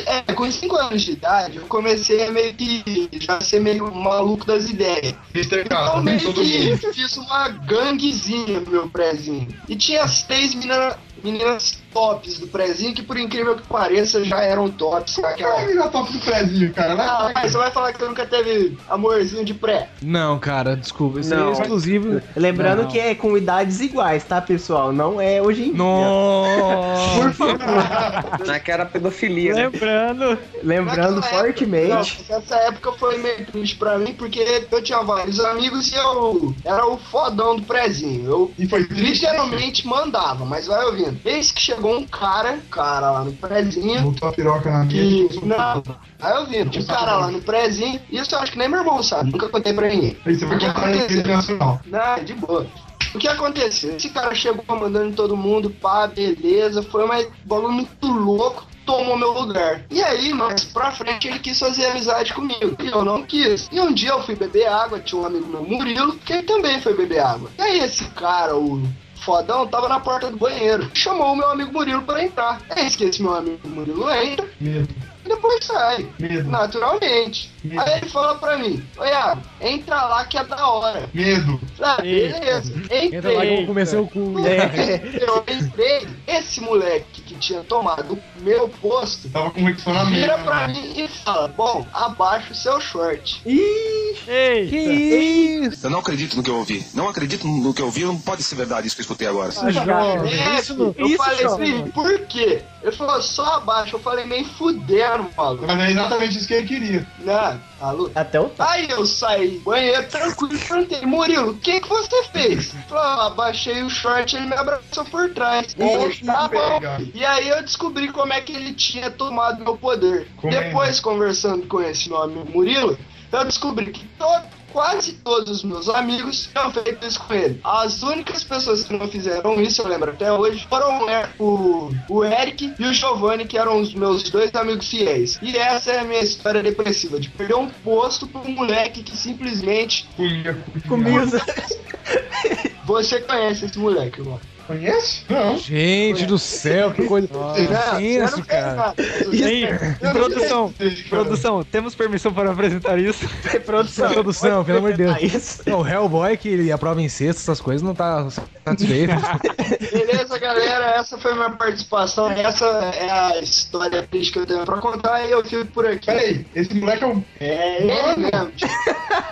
é, com 5 anos de idade, eu comecei a meio que já ser meio maluco das ideias. Mr. Então meio todo que mundo. fiz uma ganguezinha no meu prézinho. E tinha as três meninas, meninas tops do prézinho, que por incrível que pareça já eram tops. Qual é menina top do prézinho, cara? Ah, Vai, mas você vai falar que você nunca teve amorzinho de pré. Não, cara, desculpa. Isso aí Não. é exclusivo. Lembrando Não. que é com idades iguais, tá, pessoal? Não é hoje em dia. Nossa! Por favor. Naquela pedofilia, né? Lembrando, Lembrando Naquela época- fortemente. Não, essa época foi meio triste pra mim, porque eu tinha vários amigos e eu era o fodão do prézinho. Eu E foi triste. mandava, mas vai ouvindo. Eis que chegou um cara, cara lá no prézinho, Botou a piroca na mesa. Não, aí eu vi, um cara lá no prézinho, isso eu acho que nem meu irmão sabe, nunca contei pra ninguém. Aí você vai O que contar na rede aconteceu? nacional. Não, de boa. O que aconteceu? Esse cara chegou mandando em todo mundo, pá, beleza, foi mais bagulho muito louco, tomou meu lugar. E aí, mais pra frente, ele quis fazer amizade comigo. E eu não quis. E um dia eu fui beber água, tinha um amigo meu, Murilo, que ele também foi beber água. E aí esse cara, o fodão, tava na porta do banheiro. Chamou o meu amigo Murilo pra entrar. É isso que esse meu amigo Murilo entra Medo, e depois sai. medo, Naturalmente. Aí ele falou pra mim, ô Iago, entra lá que é da hora. medo. Ah, beleza. Entra lá que eu vou Entrei. comer seu cu. Eu entrei. Esse moleque que tinha tomado o meu posto Tava com relacionamento. vira pra mim e fala: Bom, abaixa o seu short. ei, Que isso? Eu não acredito no que eu ouvi. Não acredito no que eu ouvi. Não pode ser verdade isso que eu escutei agora. Jovem, É, isso eu Isso, falei assim, por quê? Ele falou, só abaixa. Eu falei, nem fudendo, maluco. Mas é exatamente isso que ele queria. Não, alô. Até o Aí eu saí do banheiro tranquilo perguntei, Murilo, o que, que você fez? Ele Falou, ah, abaixei o short ele me abraçou por trás. Eu, tá bom. E aí eu descobri como é que ele tinha tomado meu poder. Como é? Depois, conversando com esse amigo Murilo, eu descobri que to- quase todos os meus amigos tinham feito isso com ele. As únicas pessoas que não fizeram isso, eu lembro até hoje, foram o, o Eric e o Giovanni, que eram os meus dois amigos fiéis. E essa é a minha história depressiva, de perder um posto pra um moleque que simplesmente... Comia Comigo. Você conhece esse moleque, mano. Conhece? Não. Gente do céu, que coisa. Fez cara. ei, produção, produção, temos permissão para apresentar isso? Produção. Produção, pelo amor de Deus. Isso. Não, o Hellboy que ele aprova em sexta, essas coisas, não tá satisfeito. (laughs) Beleza, galera, essa foi minha participação. Essa é a história triste que eu tenho pra contar e eu fico por aqui. Peraí, esse moleque é um. É ele mesmo.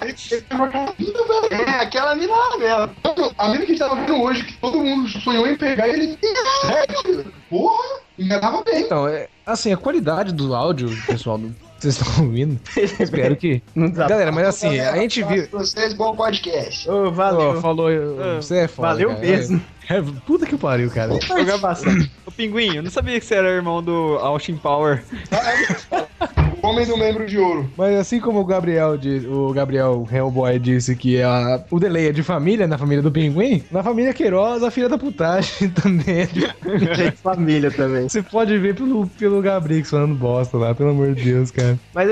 Ele tem uma cara linda, velho. É aquela mina lá mesmo. A mina que a gente tava vendo hoje, que todo mundo sonhou em pegar ele. Sério? Porra! Enganava bem. Então, é, assim, a qualidade do áudio, pessoal, vocês estão ouvindo, (laughs) espero que. Galera, mas assim, a gente viu. vocês, bom podcast. Ô, valeu. Ó, falou, você é foda. Valeu cara. mesmo. É, puta que pariu, cara. Ô Pinguim, eu não sabia que você era irmão do Austin Power. (laughs) Homem do membro de ouro. Mas assim como o Gabriel disse, o Gabriel Hellboy disse que a, o delay é de família, na família do Pinguim, na família Queiroz, a filha da putagem (laughs) também é de Tem família também. Você pode ver pelo, pelo Gabrix falando bosta lá, pelo amor de Deus, cara. Mas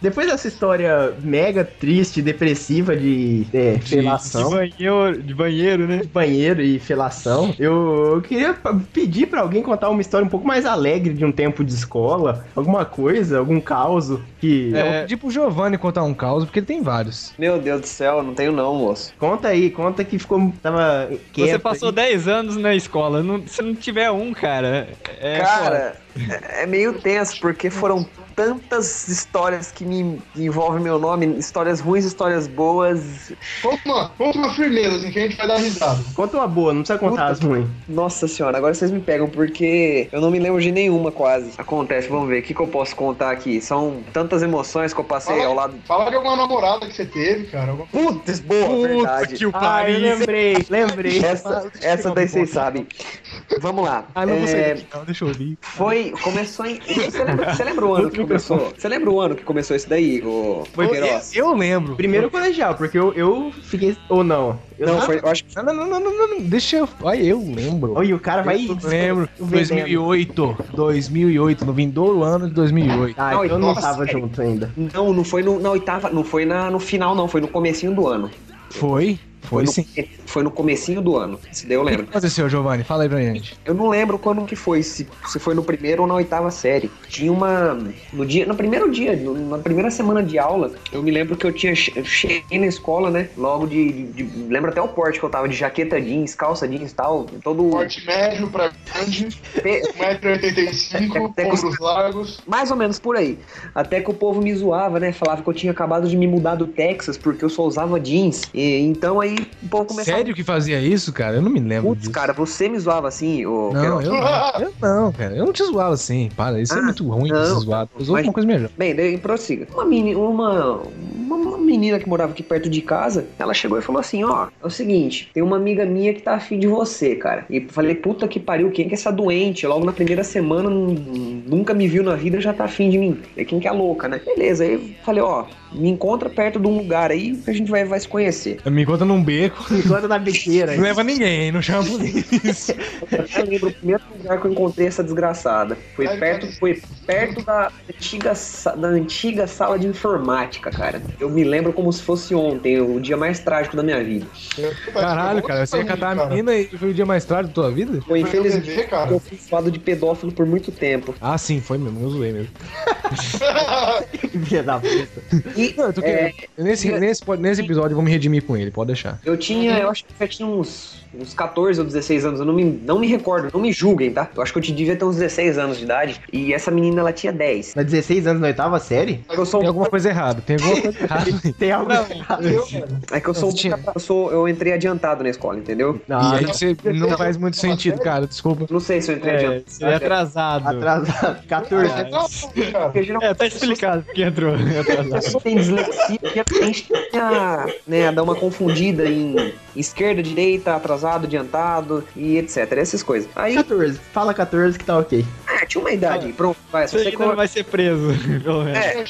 depois dessa história mega triste, depressiva de, é, De felação, banheiro, de banheiro, né? de banheiro e felação, eu, eu queria pedir pra alguém contar uma história um pouco mais alegre de um tempo de escola, alguma coisa, algum caos que... É, eu vou pedir pro Giovanni contar um caos, porque ele tem vários. Meu Deus do céu, não tenho não, moço. Conta aí, conta que ficou, tava quieto Você passou aí. 10 anos na escola. Não, se não tiver um, cara. É, Cara, é é meio tenso, porque foram tantas histórias que me envolvem meu nome, histórias ruins, histórias boas. Conta uma, conta uma firmeza, assim, que a gente vai dar risada. Conta uma boa, não precisa contar Puta as ruins. Nossa senhora, agora vocês me pegam, porque eu não me lembro de nenhuma quase. Acontece, vamos ver, o que, que eu posso contar aqui? São tantas emoções que eu passei Fala- ao lado. Fala de alguma namorada que você teve, cara. Alguma- Putz, boa, verdade. que o Ah, eu lembrei, lembrei. (laughs) Essa, essa daí vocês sabem. Vamos lá. Ah, não vou sair É, daqui, não, deixa eu ouvir. Foi, começou em. Você lembra, você lembra o ano que começou? Você lembra o ano que começou isso daí, o Foi, eu, eu lembro. Primeiro colegial, porque eu, eu fiquei. Ou não? Eu Não, foi, eu acho que Não, não, não, não, não, não, deixa eu. Olha, eu lembro. Olha, o cara vai. Eu lembro. vendendo. 2008. 2008. No vindouro ano de 2008. Ah, Não, então eu não nossa, tava sério. junto ainda. Não, não foi no, na oitava, não foi na, no final, não, foi no comecinho do ano. Foi? Foi no, sim. Foi no comecinho do ano. Isso daí eu O que lembro. aconteceu, Giovanni? Fala aí pra gente. Eu não lembro quando que foi, se, se foi no primeiro ou na oitava série. Tinha uma. No dia, no primeiro dia, no- na primeira semana de aula, eu me lembro que eu tinha che- eu cheguei na escola, né? Logo de, de- de- Lembro até o porte que eu tava de jaqueta jeans, calça jeans e tal. Todo. Porte médio pra grande, pe- 1,85m, Até com- ombros largos. Mais ou menos por aí. Até que o povo me zoava, né? Falava que eu tinha acabado de me mudar do Texas porque eu só usava jeans. E, então aí povo começava. Sério que fazia isso, cara? Eu não me lembro Putz, disso. cara, você me zoava assim, ô. Não, eu não. Eu não, cara. Eu não te zoava assim. Para, isso é Ah, muito ruim não. de zoado. Eu Mas- uma coisa melhor. Bem, daí prossiga. Uma, meni, uma, uma, menina que morava aqui perto de casa, ela chegou e falou assim: Ó, é o seguinte, tem uma amiga minha que tá afim de você, cara. E falei, puta que pariu, quem que é essa doente? Logo na primeira semana, nun- nunca me viu na vida, já tá afim de mim. E quem que é a louca, né? Beleza, aí falei, ó, me encontra perto de um lugar aí que a gente vai, vai se conhecer. Me encontra num beco. Enquanto na biqueira. (laughs) Não leva ninguém, hein? Não chama polícia. (laughs) Eu lembro o primeiro lugar que eu encontrei essa desgraçada. Foi perto, foi perto da antiga, da antiga sala de informática, cara. Eu me lembro como se fosse ontem, o dia mais trágico da minha vida. Caralho, cara. Você ia catar a menina e foi o dia mais tarde da tua vida? Foi infelizmente cara. eu fui zoado de pedófilo por muito tempo. Ah, sim, foi mesmo. Eu zoei mesmo. (laughs) Filha da puta. E Não, eu tô querendo- nesse, nesse, nesse episódio eu vou me redimir com ele, pode deixar. eu tinha, eu acho que eu já tinha uns, uns 14 ou 16 anos, eu não me, não me recordo, não me julguem, tá? Eu acho que eu te devia ter uns 16 anos de idade e essa menina ela tinha 10. Mas 16 anos na oitava série? É que eu sou Tem um alguma coisa errada, tem alguma coisa (laughs) errada. Tem algo errado. É que eu sou, um Você tinha- eu sou eu entrei adiantado na escola, entendeu? Não, e aí você não faz muito sentido, cara, desculpa. Não sei se eu entrei É, adiantado. seria atrasado. atrasado. 14. cara. Porque geralmente É, tá explicado porque entrou atrasado. Tem dislexia, porque a gente tinha, né, dar uma confundida em esquerda, direita, atrasado, adiantado e etc. Essas coisas. Aí, 14. Fala 14 que tá ok. ah, tinha uma idade, pronto, vai. Se Você não vai ser preso, (laughs) pelo menos. É.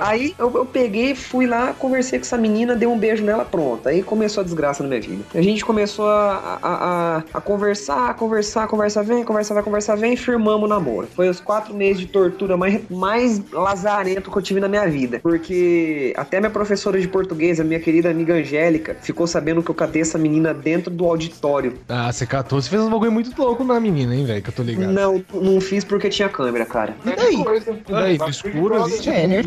Aí eu, eu peguei, fui lá, conversei com essa menina, dei um beijo nela, pronto. Aí começou a desgraça na minha vida. A gente começou a, a, a, a conversar, a conversar, conversa vem, conversa vai, conversa vem, firmamos o namoro. Foi os quatro meses de tortura mais, mais lazarento que eu tive na minha vida. Porque até minha professora de português, a minha querida amiga Angélica, ficou sabendo que eu catei essa menina dentro do auditório. Ah, você catou. Você fez um bagulho muito louco na menina, hein, velho, que eu tô ligado. Não, não fiz porque tinha câmera, cara. E daí? E daí, no escuro, Brother, É, é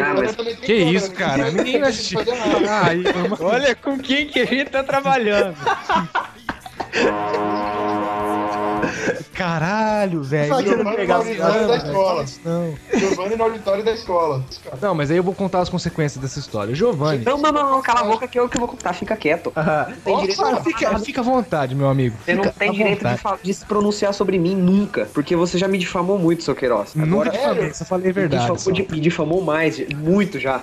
Ah, tem Que isso, né? cara? A menina assistiu. Não pode fazer nada. Ah, aí, normal. Olha com quem que a gente tá trabalhando. (laughs) Caralho, velho. Eu Giovanni no auditório da escola. Não. Giovanni no auditório da escola. Não, mas aí eu vou contar as consequências dessa história. Giovanni. Não, não, não, não, cala a boca que eu que vou contar, fica quieto. Ah, Tem Nossa, fica, fica à vontade, meu amigo. Você não tem direito de, vontade. de se pronunciar sobre mim nunca, porque você já me difamou muito, seu Queiroz. Nunca Agora, te falei, só falei a verdade. me difamou, de- me difamou mais, muito já. Ah,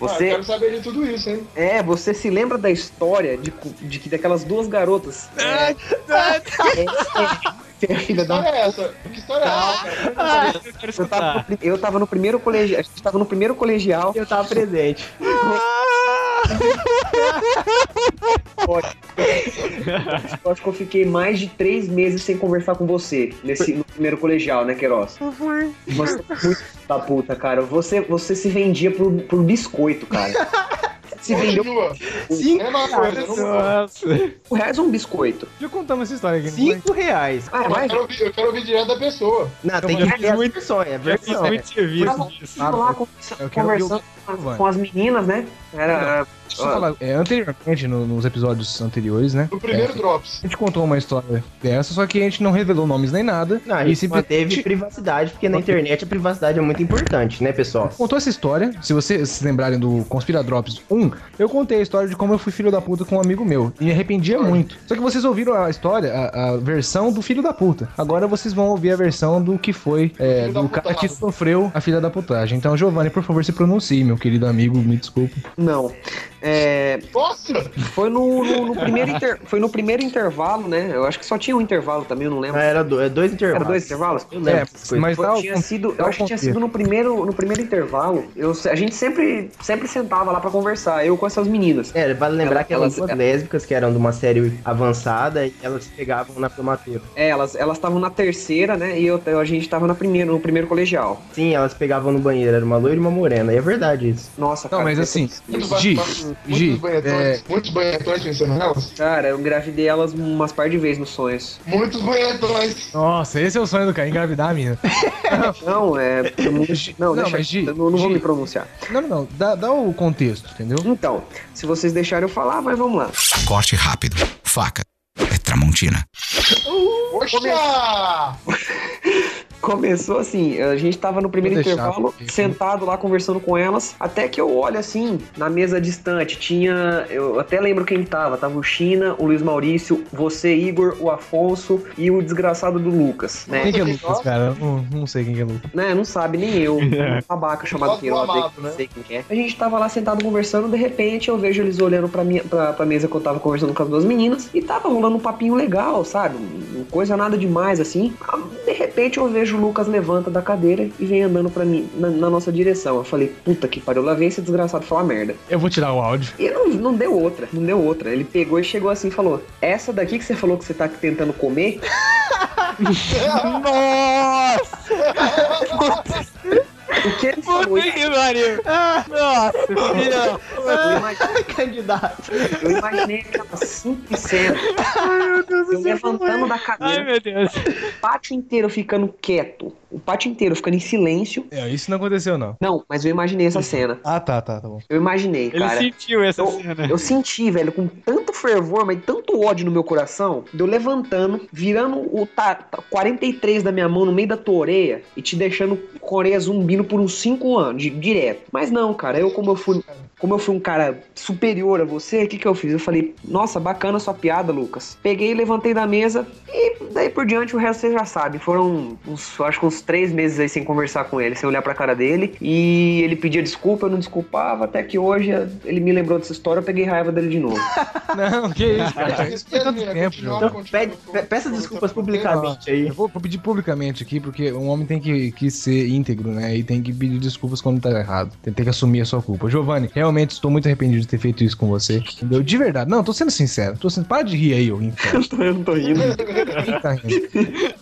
Você, quero saber de tudo isso, hein? é, você se lembra da história de, de que daquelas duas garotas? É, é, (laughs) é, filha da... história é essa? Que história é essa? Eu quero Eu tava, no, pri- eu tava no primeiro colegial, a gente tava no primeiro colegial, eu tava presente. eu acho que eu fiquei mais de três meses sem conversar com você, nesse, no primeiro colegial, né, Queiroz? Você é muito da puta, cara. Você, você se vendia por, por biscoito, cara. Se vendeu. Cinco coisa, Nossa. por reais um biscoito. Já contamos essa história aqui. 5 reais. Ah, Eu mas quero, ouvir, eu quero ouvir direto da pessoa. Não, tem que fiz ver a muito- versão, é a Já fiz versão. muito serviço disso. tava lá Eu conversando com as meninas, né? Era. Deixa eu falar, é, anteriormente, no- nos episódios anteriores, né? No primeiro é, Drops. A gente contou uma história dessa, só que a gente não revelou nomes nem nada. Não, a e gente manteve privacidade, porque na internet a privacidade é muito importante, né, pessoal? Contou essa história, se vocês se lembrarem do Conspira Drops 1, eu contei a história de como eu fui filho da puta com um amigo meu. E me arrependia muito. Só que vocês ouviram a história, a, a versão do filho da puta. Agora vocês vão ouvir a versão do que foi, é, do cara que sofreu a filha da putagem. Então, Giovanni, por favor, se pronuncie, meu querido amigo, me desculpe. Não. É, Nossa! foi no, no- no primeiro inter- foi no primeiro intervalo, né? Eu acho que só tinha um intervalo também, eu não lembro. Ah, era do- é dois intervalos. Era dois intervalos? Eu lembro É, mas Foi- tinha con- sido, eu acho que tinha sido no primeiro, no primeiro intervalo. Eu, a gente sempre, sempre sentava lá pra conversar, eu com essas meninas. É, vale lembrar Ela- que eram elas- duas lésbicas que eram de uma série avançada e elas pegavam na formatura. É, elas elas estavam na terceira, né? E eu, a gente tava na primeira, no primeiro colegial. Sim, elas pegavam no banheiro, era uma loira e uma morena, e é verdade isso. Nossa, Não, cara. mas assim, Gi, ba- Gi, muitos banhetões, é, muitos banhetões pensando nelas. Cara, eu engravidei elas umas par de vezes nos sonhos. Muitos banhetões. Nossa, esse é o sonho do cara, engravidar a mina. (laughs) Não, é. Não, não, deixa, mas, Gi, eu não, não vou Gi. me pronunciar. Não, não, não, dá, dá o contexto, entendeu? Então, se vocês deixarem eu falar, mas vamos lá. Corte rápido. Faca. É Tramontina. Poxa! (laughs) Começou assim, a gente tava no primeiro intervalo, porque- sentado lá conversando com elas, até que eu olho assim, na mesa distante, tinha, eu até lembro quem tava, tava o China, o Luiz Maurício, você, Igor, o Afonso e o desgraçado do Lucas, né? Quem que é Lucas, cara? Não, não sei quem que é Lucas. né, não sabe nem eu, (laughs) um babaca chamado que não né? sei quem que é. A gente tava lá sentado conversando, de repente eu vejo eles olhando pra, minha, pra, pra mesa que eu tava conversando com as duas meninas, e tava rolando um papinho legal, sabe? Coisa nada demais assim. De repente eu vejo o Lucas levanta da cadeira e vem andando pra mim, na, na nossa direção. Eu falei, puta que pariu, lá vem esse desgraçado falar merda. Eu vou tirar o áudio. E não, não deu outra, não deu outra. Ele pegou e chegou assim e falou: Essa daqui que você falou que você tá tentando comer, (laughs) (laughs) o que ele falou? Puta que pariu. Nossa, filha. Eu imaginei, Candidato. eu imaginei aquela simples cena. Eu levantando da Ai, cadeira, meu Deus. o pátio inteiro ficando quieto. O pátio inteiro ficando em silêncio. É, isso não aconteceu, não. Não, mas eu imaginei essa cena. Ah, tá, tá, tá bom. Eu imaginei, Ele cara. sentiu essa Eu, cena. eu senti, velho, com tanto fervor, mas tanto ódio no meu coração, de eu levantando, virando o ta- ta- 43 da minha mão no meio da tua orelha e te deixando com a orelha zumbindo por uns 5 anos, de- direto. Mas não, cara, eu como eu fui, como eu fui um cara superior a você, o que que eu fiz? Eu falei, nossa, bacana a sua piada, Lucas. Peguei, levantei da mesa e daí por diante o resto você já sabe. Foram uns, acho que uns três meses aí sem conversar com ele, sem olhar pra cara dele. E ele pedia desculpa, eu não desculpava, até que hoje ele me lembrou dessa história, eu peguei raiva dele de novo. (laughs) Não, que isso, cara. Tanto tempo, João. Então, pede- pe- peça desculpas publicamente aí. Eu vou, pedir publicamente aqui, porque um homem tem que, que ser íntegro, né? E tem que pedir desculpas quando tá errado. Tem, tem que assumir a sua culpa. Giovanni, realmente estou muito arrependido de ter feito isso com você. Entendeu? De verdade. Não, tô sendo sincero. Tô sendo... Para de rir aí, ô (laughs) inferno. eu não tô rindo. Quem tá rindo?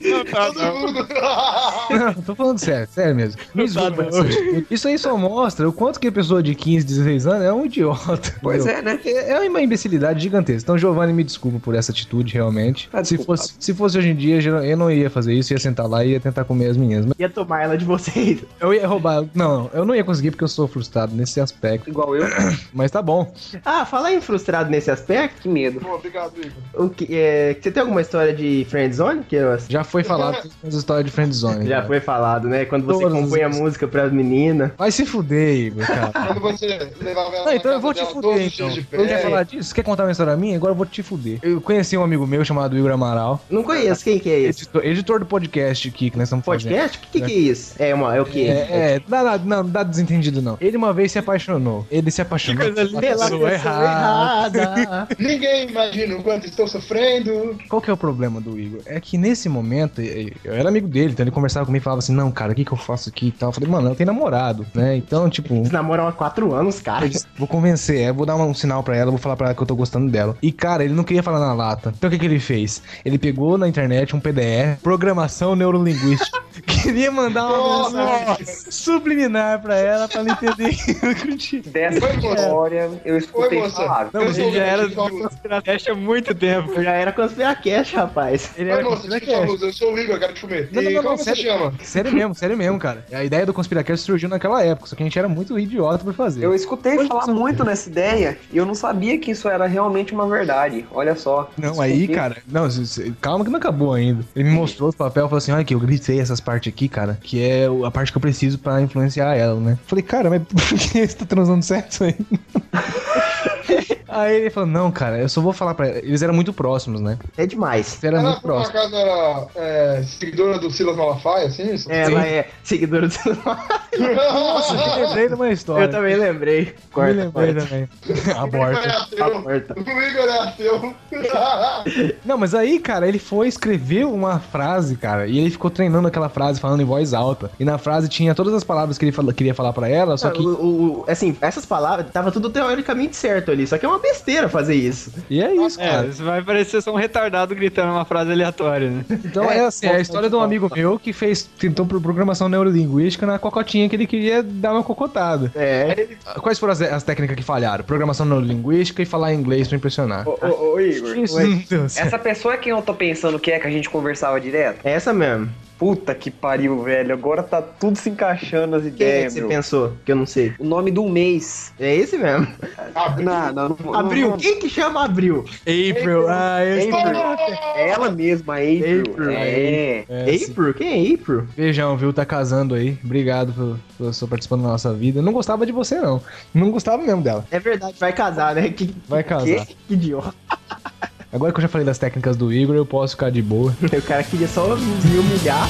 Não tá, não. (laughs) Não, tô falando sério, sério mesmo. Me não. essa- Isso aí só mostra o quanto que a pessoa de 15, 16 anos é um idiota. Pois entendeu? é, né? É é uma imbecilidade gigantesca. Então, Giovanni, me desculpa por essa atitude, realmente. Tá se, fosse, se fosse hoje em dia, eu não ia fazer isso, ia sentar lá e ia tentar comer as meninas. Mas Ia tomar ela de vocês. eu ia roubar. Não, não, eu não ia conseguir porque eu sou frustrado nesse aspecto. Igual eu. Mas tá bom. Ah, fala em frustrado nesse aspecto. Que medo. Pô, obrigado, Igor. O que, é, você tem alguma história de friendzone? Que eu- Já foi falado as histórias de friendzone. já cara. foi falado, né? Quando você Todas compõe a música pras meninas. Vai se fuder, Igor, cara. (laughs) Quando você levava ela Não, na então eu vou te fuder, então. Eu quer falar disso? Quer contar uma história minha? Agora eu vou te fuder. Eu conheci um amigo meu chamado Igor Amaral, Não conheço, quem que é esse? editor, editor do podcast aqui que nós estamos fazendo. Podcast? O que, que é isso? É, uma, é o quê? É, é, dá, dá- não, dá desentendido não. Ele uma vez se apaixonou. Ele se apaixonou. Que coisa pessoa errada. errada. (laughs) Ninguém imagina o quanto estou sofrendo. Qual que é o problema do Igor? É que nesse momento, eu era amigo dele, então ele conversava comigo e falava assim, não, cara, o que que eu faço aqui e tal. Eu falei, mano, eu tenho namorado, né? Então, tipo, Eles namoram há quatro anos, cara. vou convencer, é, vou dar um sinal pra ela, vou falar pra ela que eu tô gostando dela. E, cara, ele não queria falar na lata. Então, o que que ele fez? Ele pegou na internet um PDF, Programação Neurolinguística. (laughs) queria mandar uma Nossa. mensagem subliminar pra ela, pra ela entender que (laughs) eu curti. Dessa moça. Olha, eu escutei Oi, moça. falar. Não, Eu mas ele já era. Conspirateste há muito tempo. Eu já era conspiracast, rapaz. Ele Oi, era moça, Luz, eu sou o Igor, eu quero te comer. Não, não, E não, como não, você sério. Sério mesmo, sério mesmo, cara. A ideia do Conspiracast surgiu naquela época, só que a gente era muito idiota por fazer. Eu escutei Hoje falar muito nessa ideia e eu não sabia que isso era realmente uma verdade. Olha só. Não, aí, cara, não, calma que não acabou ainda. Ele me mostrou os papéis e falou assim: olha aqui, eu gritei essas partes aqui, cara, que é o- a parte que eu preciso pra influenciar ela, né? Falei, cara, mas (laughs) por que você tá transando sexo aí? (laughs) Aí ele falou, não, cara, eu só vou falar pra ela. Eles eram muito próximos, né? É demais. Eram Ela, muito por próximos. acaso, era é, seguidora do Silas Malafaia, assim? Isso? Ela é seguidora do (laughs) Nossa, eu lembrei de uma história. Eu também lembrei. Me Corta, lembrei corta. também. (laughs) É Aborta. Aborta. O Igor é ateu. (laughs) Não, mas aí, cara, ele foi escrever uma frase, cara, e ele ficou treinando aquela frase falando em voz alta. E na frase tinha todas as palavras que ele fala- queria falar pra ela, só que. O, o- o- assim, essas palavras, tava tudo teoricamente certo ali, só que é uma besteira fazer isso. E é isso, É, cara. você vai parecer só um retardado gritando uma frase aleatória, né? Então é, assim, é a história de um amigo meu que fez, tentou por programação neurolinguística na cocotinha que ele queria dar uma cocotada. É. Quais foram as, as técnicas que falharam? Programação neurolinguística e falar inglês pra impressionar. Ô, ô, ô, Igor, Isso, essa pessoa é quem eu tô pensando que é que a gente conversava direto? É essa mesmo. Puta que pariu, velho. Agora tá tudo se encaixando as Quem é que ideias, você pensou? Que eu não sei. O nome do mês. É esse mesmo. Não, não, não. Abril. não- Quem que chama Abril? April, ah, eu April. É ela mesma, April. April. É. É. April? Quem é April? Beijão, viu? Tá casando aí. Obrigado por, por sua participando da nossa vida. Não gostava de você, não. Não gostava mesmo dela. É verdade, vai casar, né? Que, Vai casar. que idiota. Agora que eu já falei das técnicas do Igor, eu posso ficar de boa. O cara queria só me humilhar.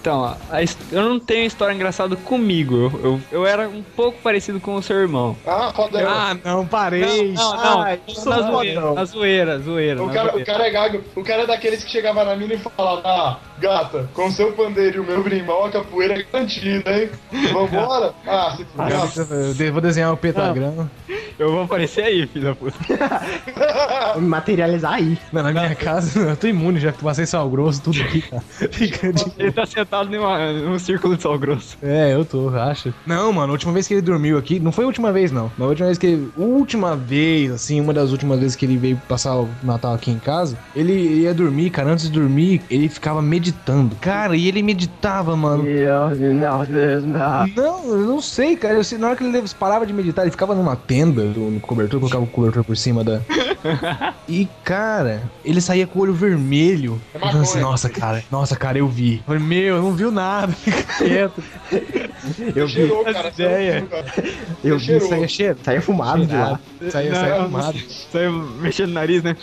Então, a eu não tenho história engraçada comigo. Eu, eu, eu era um pouco parecido com o seu irmão. Ah, foda Ah, não, parei. Não, não, Ai, não, sou na zoeira, fodão. na zoeira, zoeira. O na cara, o zoeira. cara é gago. O cara é daqueles que chegava na mina e falava, ah, gata, com seu pandeiro e o meu brimão, a capoeira é garantida, hein? Vambora? (laughs) Ah, se fuder. Eu vou desenhar o pentagrama. Eu vou aparecer aí, filho da puta. (laughs) Vou me materializar aí. Não, na minha casa, eu tô imune já, que passei sal grosso, tudo aqui, cara. Fica de... Ele tá sentado numa, num círculo de sal grosso. É, eu tô, acho. Não, mano, a última vez que ele dormiu aqui, não foi a última vez, não. Na última vez que ele. Última vez, assim, uma das últimas vezes que ele veio passar o Natal aqui em casa, ele ia dormir, cara. Antes de dormir, ele ficava meditando. Cara, e ele meditava, mano. Não, eu não sei, cara. Eu sei, na hora que ele parava de meditar, ele ficava numa tenda, no cobertor, colocava o cobertor por cima da. (laughs) E, cara, ele saía com o olho vermelho. É Eu falei assim, nossa, cara, nossa, cara, eu vi. Eu falei, meu, não viu nada. Fica quieto. Eu vi, Cheirou, cara. ideia. você não viu, cara. eu vi. cheirou. Saía cheiro. Saia fumado de lá. Saía, saía fumado. Saiu mexendo o nariz, né?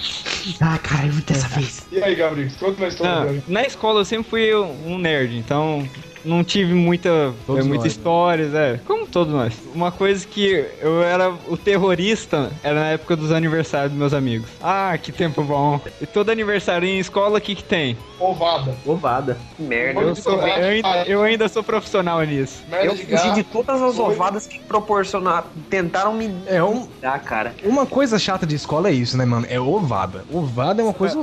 Ah, cara, eu vi dessa vez. E aí, Gabriel, conta uma história. Não, velho. na escola eu sempre fui um nerd, então não tive muita, Todos é, muitas nós, né? histórias, é. Como todos nós. Uma coisa que eu era o terrorista era na época dos aniversários dos meus amigos. Ah, que tempo bom. E todo aniversário em escola, o que que tem? Ovada. Ovada. Que merda. Eu, sou, eu, ainda, eu ainda sou profissional nisso. Merda Eu de fugi de todas as Foi. ovadas que proporcionaram. Tentaram me É um, dar, cara. uma coisa chata de escola é isso, né, mano? É ovada. Ovada é uma coisa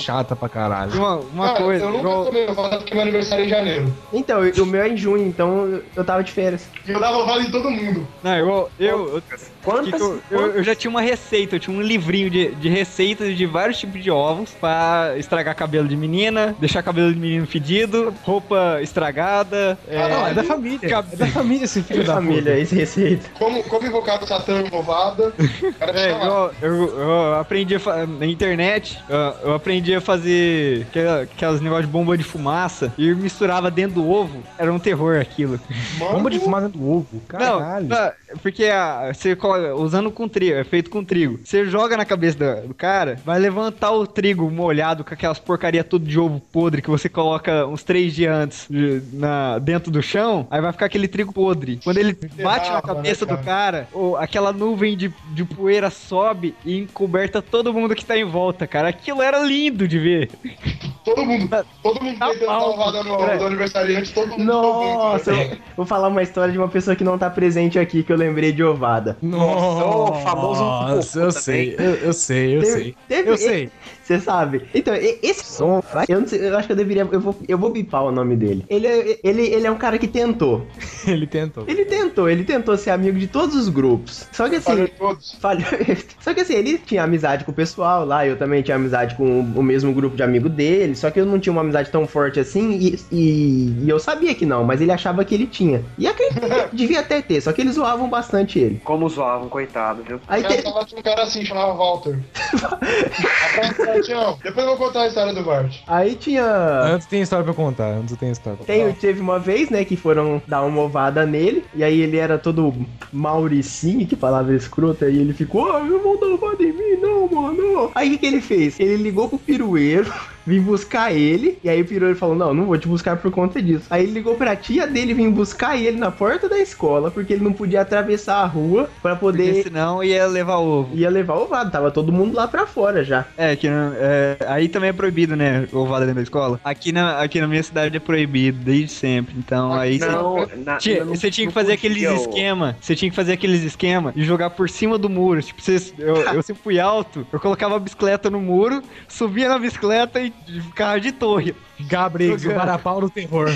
chata pra caralho. Uma, uma Cara, coisa. eu nunca igual- tomei ovada porque meu aniversário é em janeiro. Então, o meu é em junho, então eu tava de férias. Eu dava ovada em todo mundo. Não, eu, eu, eu, Quantas? que que eu, eu, eu já tinha uma receita, eu tinha um livrinho de, de receitas de vários tipos de ovos pra estragar cabelo de menina, deixar cabelo de menino fedido, roupa estragada. Ah, não, é da família. É da família esse filho (laughs) da Família, esse receita. Como, como invocar o Satã em ovada. O cara É, igual eu, eu aprendi a fa- na internet, eu, eu aprendi a fazer aquela- aquelas negócios de bomba de fumaça e misturava dentro do ovo. Era um terror aquilo. Mano, Bomba de fumaça do ovo. Caralho. Não, não, porque a, você coloca- usando com trigo, é feito com trigo. Você joga na cabeça da- do cara, vai levantar o trigo molhado com aquelas porcaria tudo de ovo podre que você coloca uns três dias antes de- na, dentro do chão, aí vai ficar aquele trigo podre. Quando ele bate na Errava, cabeça né, do cara, ou aquela nuvem de, de poeira sobe e encoberta todo mundo que tá em volta, cara. Aquilo era lindo de ver. Todo mundo, todo mundo Tá tentando no, Peraí. no aniversariante, todo mundo Nossa, eu vou falar uma história de uma pessoa que não tá presente aqui, que eu lembrei de ovada. Nossa, o famoso Nossa, eu cocô sei, eu, eu sei, eu Teve- sei. teve- Eu sei. Você sabe? Então, esse som, eu, não sei, eu acho que eu deveria. Eu vou, eu vou bipar o nome dele. Ele é, ele, ele é um cara que tentou. (laughs) Ele tentou. Ele tentou, ele tentou ser amigo de todos os grupos. Só que assim. Falhou todos. Falhou. (laughs) Só que assim, ele tinha amizade com o pessoal lá, eu também tinha amizade com o, mesmo grupo de amigo dele, só que eu não tinha uma amizade tão forte assim, e, e- e eu sabia que não, mas ele achava que ele tinha. E acredito que (laughs) devia até ter, só que eles zoavam bastante ele. Como zoavam, coitado, viu? Aí Aí te- tava um cara assim, chamava Walter. Bartião. Depois eu vou contar a história do Bart. Aí tinha. Antes tem história pra contar, antes tem história pra Tem, teve uma vez, né, que foram dar uma ovada nele, e aí ele era todo mauricinho, que palavra escrota, e ele ficou, ah, eu vou dar ovada em mim, não, mano. Aí o que, que ele fez? Ele ligou pro pirueiro, vim buscar ele, e aí o pirueiro falou, não, não vou te buscar por conta disso. Aí ele ligou pra tia dele vir buscar ele na porta da escola, porque ele não podia atravessar a rua pra Porque poder... senão ia levar ovo. Ia levar ovada, tava todo mundo lá pra fora já. É, que não- é, aí também é proibido, né? Ovada dentro da escola. Aqui na, aqui na minha cidade é proibido, desde sempre. Então aí você- Não, na, Tinha- eu não- você tinha que fazer aqueles ô. esquema. Você tinha que fazer aqueles esquema e jogar por cima do muro. Tipo, você, eu, eu sempre fui alto, eu colocava a bicicleta no muro, subia na bicicleta e ficava de torre. Gabriggs, (laughs) o varapau do terror.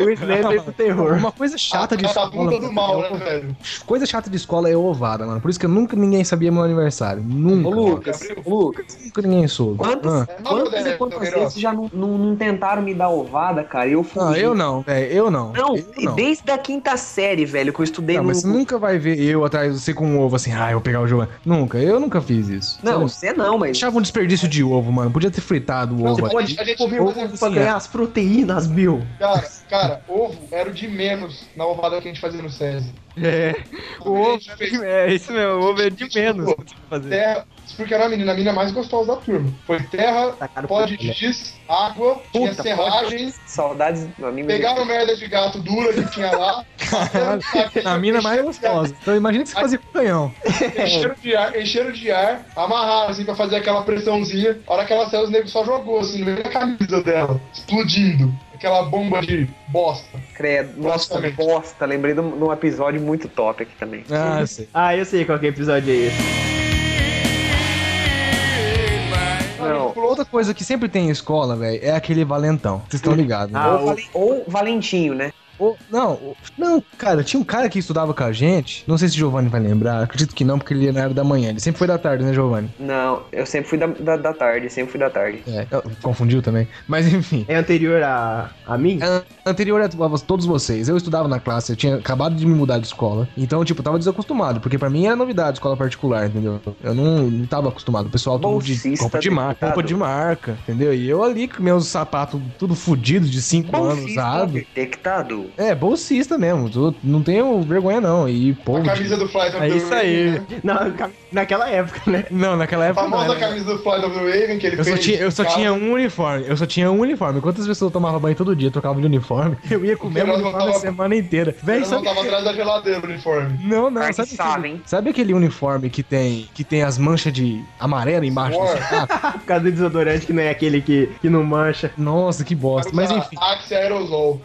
O Slender do terror. Uma coisa chata de a escola. catapulta do mal, né, velho? Coisa chata de escola é ovada, mano. Por isso que nunca ninguém sabia meu aniversário. Nunca. Ô, Lucas, Lucas, Nunca ninguém soube. quantas, Ah. quantas e quantas vezes já não, não, não tentaram me dar ovada, cara? Eu fui. Não, eu não, velho. Eu não. Não, eu não. desde a quinta série, velho, que eu estudei Não, no. mas você nunca vai ver eu atrás de você com um ovo assim, ah, eu vou pegar o Giovanni. Nunca, eu nunca fiz isso. Não, Sabe? você não, mas. Achava um desperdício de ovo, mano. Podia ter fritado o ovo. Pode, a gente Comer ovo pra ganhar as proteínas, Bill. cara, cara, ovo era o de menos na ovada que a gente fazia no SESI. É, o ovo, é isso mesmo, o ovo é de menos você fazer. Terra, porque era a menina, a menina mais gostosa da turma. Foi terra, Tacaram pó de giz, água, tinha Puta, serragem, Saudades do amigo. pegaram merda de gato dura que tinha lá. A mina mais gostosa. Então imagina que você fazia com canhão. (laughs) Encheram de ar, encheram de ar, amarraram assim pra fazer aquela pressãozinha. A hora que ela saiu, os negros só jogou assim no meio da camisa dela, explodindo. Aquela bomba de bosta. Credo. Nossa, bosta. Lembrei de um, de um episódio muito top aqui também. Ah, eu sei. Ah, eu sei qual que episódio é esse. Não. Outra coisa que sempre tem em escola, velho, é aquele valentão. Vocês estão ligados, né? Ah, ou, ou Valentinho, né? Ou- não, não, cara, tinha um cara que estudava com a gente. Não sei se o Giovanni vai lembrar. Acredito que não, porque ele não era da manhã. Ele sempre foi da tarde, né, Giovanni? Não, eu sempre fui da, da, da tarde, sempre fui da tarde. É, confundiu também. Mas enfim. É anterior a, a mim? An- Anterior a a todos vocês, eu estudava na classe, eu tinha acabado de me mudar de escola. Então, tipo, eu tava desacostumado, porque pra mim era novidade escola particular, entendeu? Eu não, não tava acostumado. O pessoal tudo de roupa de marca, roupa de marca, entendeu? E eu ali com meus sapatos tudo fudido de 5 anos usado. detectado. É, bolsista mesmo, tu- não tenho vergonha não. E A povo. camisa do Flight of É the isso aí. Raven, né? Não, naquela época, né? Não, naquela A época não. famosa camisa do Flight of the Raven que ele Eu só, fez. tinha, eu só tinha um uniforme, eu só tinha um uniforme. Quantas pessoas eu tomava banho todo dia, trocava de uniforme? Eu ia comer o uniforme a semana inteira. Véi, não sabe, tava atrás da geladeira o uniforme. Não, não, Cara, sabe, sabe, aquele, sabe aquele uniforme que tem, que tem as manchas de amarelo embaixo do Suor. sapato? (laughs) Por causa do desodorante que não é aquele que, que não mancha. Nossa, que bosta. Mas enfim, Axe aerosol.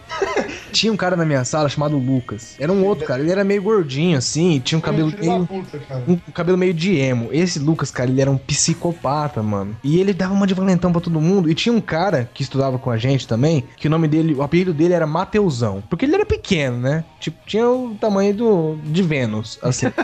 tinha um cara na minha sala chamado Lucas. Era um outro cara, ele era meio gordinho assim, tinha um cabelo Filho da meio. puta. Um cabelo meio de emo. Esse Lucas, cara, ele era um psicopata, mano. E ele dava uma de valentão pra todo mundo. E tinha um cara que estudava com a gente também, que o nome dele, o apelido dele era Mateusão. Porque ele era pequeno, né? Tipo, tinha o tamanho do de Vênus, assim. (laughs)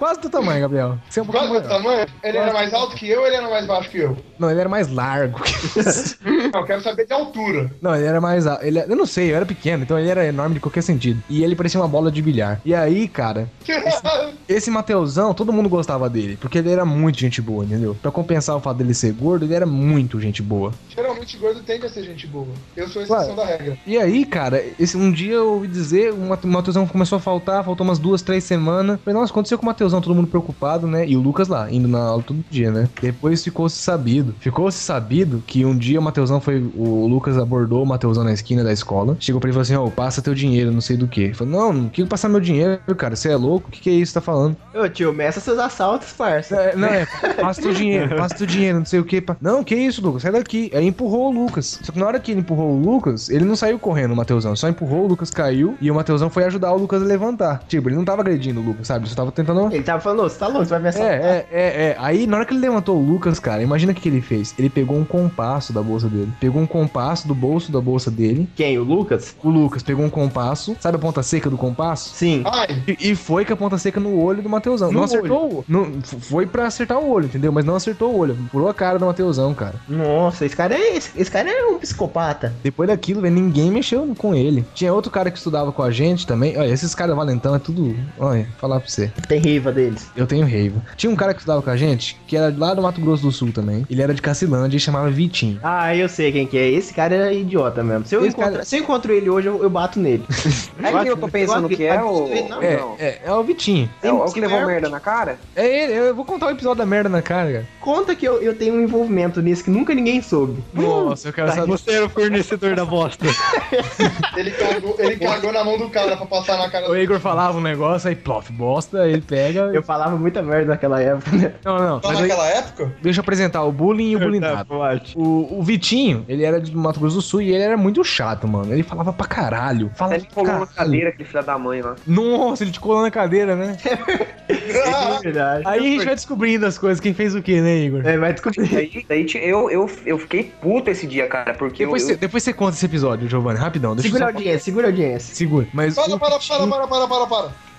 Quase, Quase do tamanho, Gabriel. Você é um quase do tamanho. Ele era mais alto que eu ou ele era mais baixo que eu? Não, ele era mais largo. que. (laughs) Não, eu quero saber de altura. Não, ele era mais. a- Ele, eu não sei, eu era pequeno, então ele era enorme de qualquer sentido. E ele parecia uma bola de bilhar. E aí, cara, (laughs) esse Mateusão, todo mundo gostava dele, porque ele era muito gente boa, entendeu? Pra compensar o fato dele ser gordo, ele era muito gente boa. Geralmente gordo tende a ser gente boa. Eu sou a exceção da regra. E aí, cara, esse, um dia eu ouvi dizer, o Mateusão começou a faltar, faltou umas duas, três semanas. Falei, nossa, aconteceu com o Mateusão? Mateusão, todo mundo preocupado, né? E o Lucas lá, indo na aula todo dia, né? Depois ficou-se sabido. Ficou-se sabido que um dia o Mateusão foi. O Lucas abordou o Mateusão na esquina da escola. Chegou pra ele e falou assim: Ô, passa teu dinheiro, não sei do que. Ele falou: Não, não quero passar meu dinheiro, cara. Você é louco? O que, que é isso que você tá falando? Ô, tio, meça seus assaltos, parça. É, não, é, passa teu dinheiro, passa teu dinheiro, não sei o que. Não, que isso, Lucas, sai daqui. Aí empurrou o Lucas. Só que na hora que ele empurrou o Lucas, ele não saiu correndo, o Mateusão. Só empurrou, o Lucas caiu e o Mateusão foi ajudar o Lucas a levantar. Tipo, ele não tava agredindo o Lucas, sabe? Ele só tava tentando. Ele tava falando, você tá louco, você vai me assaltar. É, é, é, é. Aí, na hora que ele levantou o Lucas, cara, imagina o que, que ele fez. Ele pegou um compasso da bolsa dele. Pegou um compasso do bolso da bolsa dele. Quem? O Lucas? O Lucas pegou um compasso. Sabe a ponta seca do compasso? Sim. Ai, E, e foi com a ponta seca no olho do Mateusão. No não acertou o não Foi pra acertar o olho, entendeu? Mas não acertou o olho. Furou a cara do Mateusão, cara. Nossa, esse cara é. Esse, esse cara é um psicopata. Depois daquilo, velho, ninguém mexeu com ele. Tinha outro cara que estudava com a gente também. Olha, esses caras valentão é tudo. Olha, falar pra você. Tem raiva deles. Eu tenho raiva. Tinha um cara que estudava com a gente, que era lá do Mato Grosso do Sul também. Ele era de Cacilândia e chamava Vitinho. Ah, eu sei quem que é. Esse cara é idiota mesmo. Se eu, Esse encontrar, cara- se eu encontro ele hoje, eu, eu bato nele. (laughs) É que eu tô pensando que é o. Não, É, não. é, é o Vitinho. É o que levou merda na cara? É ele, eu vou contar o episódio da merda na cara, cara. Conta que eu, eu tenho um envolvimento nisso que nunca ninguém soube. Nossa, eu quero Tá, saber. Você era o fornecedor da bosta. (laughs) ele cagou, ele cagou na mão do cara pra passar na cara O Igor falava um negócio, aí plof, bosta, ele pega. Eu falava muita merda naquela época, né? Não, não, Só mas aí, naquela época? deixa eu apresentar o bullying e o bullyingado. O, o Vitinho, ele era de Mato Grosso do Sul e ele era muito chato, mano. Ele falava pra caralho. Falava Ele colou na caralho. cadeira, aquele filho da mãe lá. Nossa, ele te colou na cadeira, né? (laughs) É verdade. Aí a gente vai descobrindo as coisas, quem fez o que, né, Igor? É, vai descobrir. Daí, daí eu, eu, eu fiquei puto esse dia, cara, porque Depois, eu, você, depois você conta esse episódio, Giovanni, rapidão. Deixa Segura a eu audiência, segura a audiência. Segura. Mas Para, o para, para, para, para, para, para.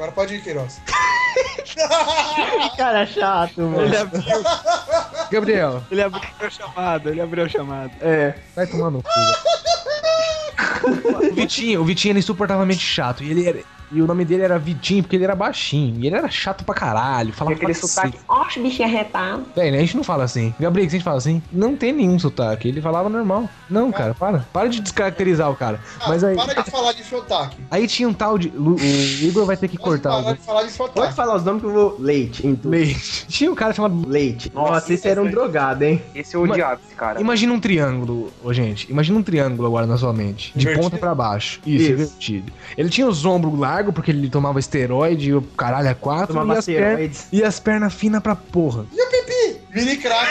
Agora pode ir, Queiroz. (laughs) Cara chato, mano. Ele abriu, Gabriel, ele abriu a chamada, ele abriu a chamada. É. vai tomar no cu. (laughs) o Vitinho, o Vitinho era insuportavelmente chato. E ele era. E o nome dele era Vitinho porque ele era baixinho. E ele era chato pra caralho. Falava aquele pra sotaque. Oxe, bichinho arretado. Véi, né, a gente não fala assim. Gabriel, que a gente fala assim? Não tem nenhum sotaque. Ele falava normal. Não, cara, para. Para de descaracterizar o cara. Ah, Mas aí. Para de falar de sotaque. Aí tinha um tal de. O Igor vai ter que Pode cortar parar o de falar de Pode sotaque. falar os nomes que eu vou. Leite em tudo. leite. (laughs) Tinha um cara chamado. Leite. Nossa, esse era um drogado, hein? Esse eu odiava, esse cara. Imagina um triângulo, ô gente. Imagina um triângulo agora na sua mente. De Invertido? ponta pra baixo. Isso, Isso. invertido. Ele tinha os ombros largos porque ele tomava esteroide e o caralho é quatro. Tomava e, as pernas, esteroides. e as pernas finas pra porra. E o pipi? Mini crack.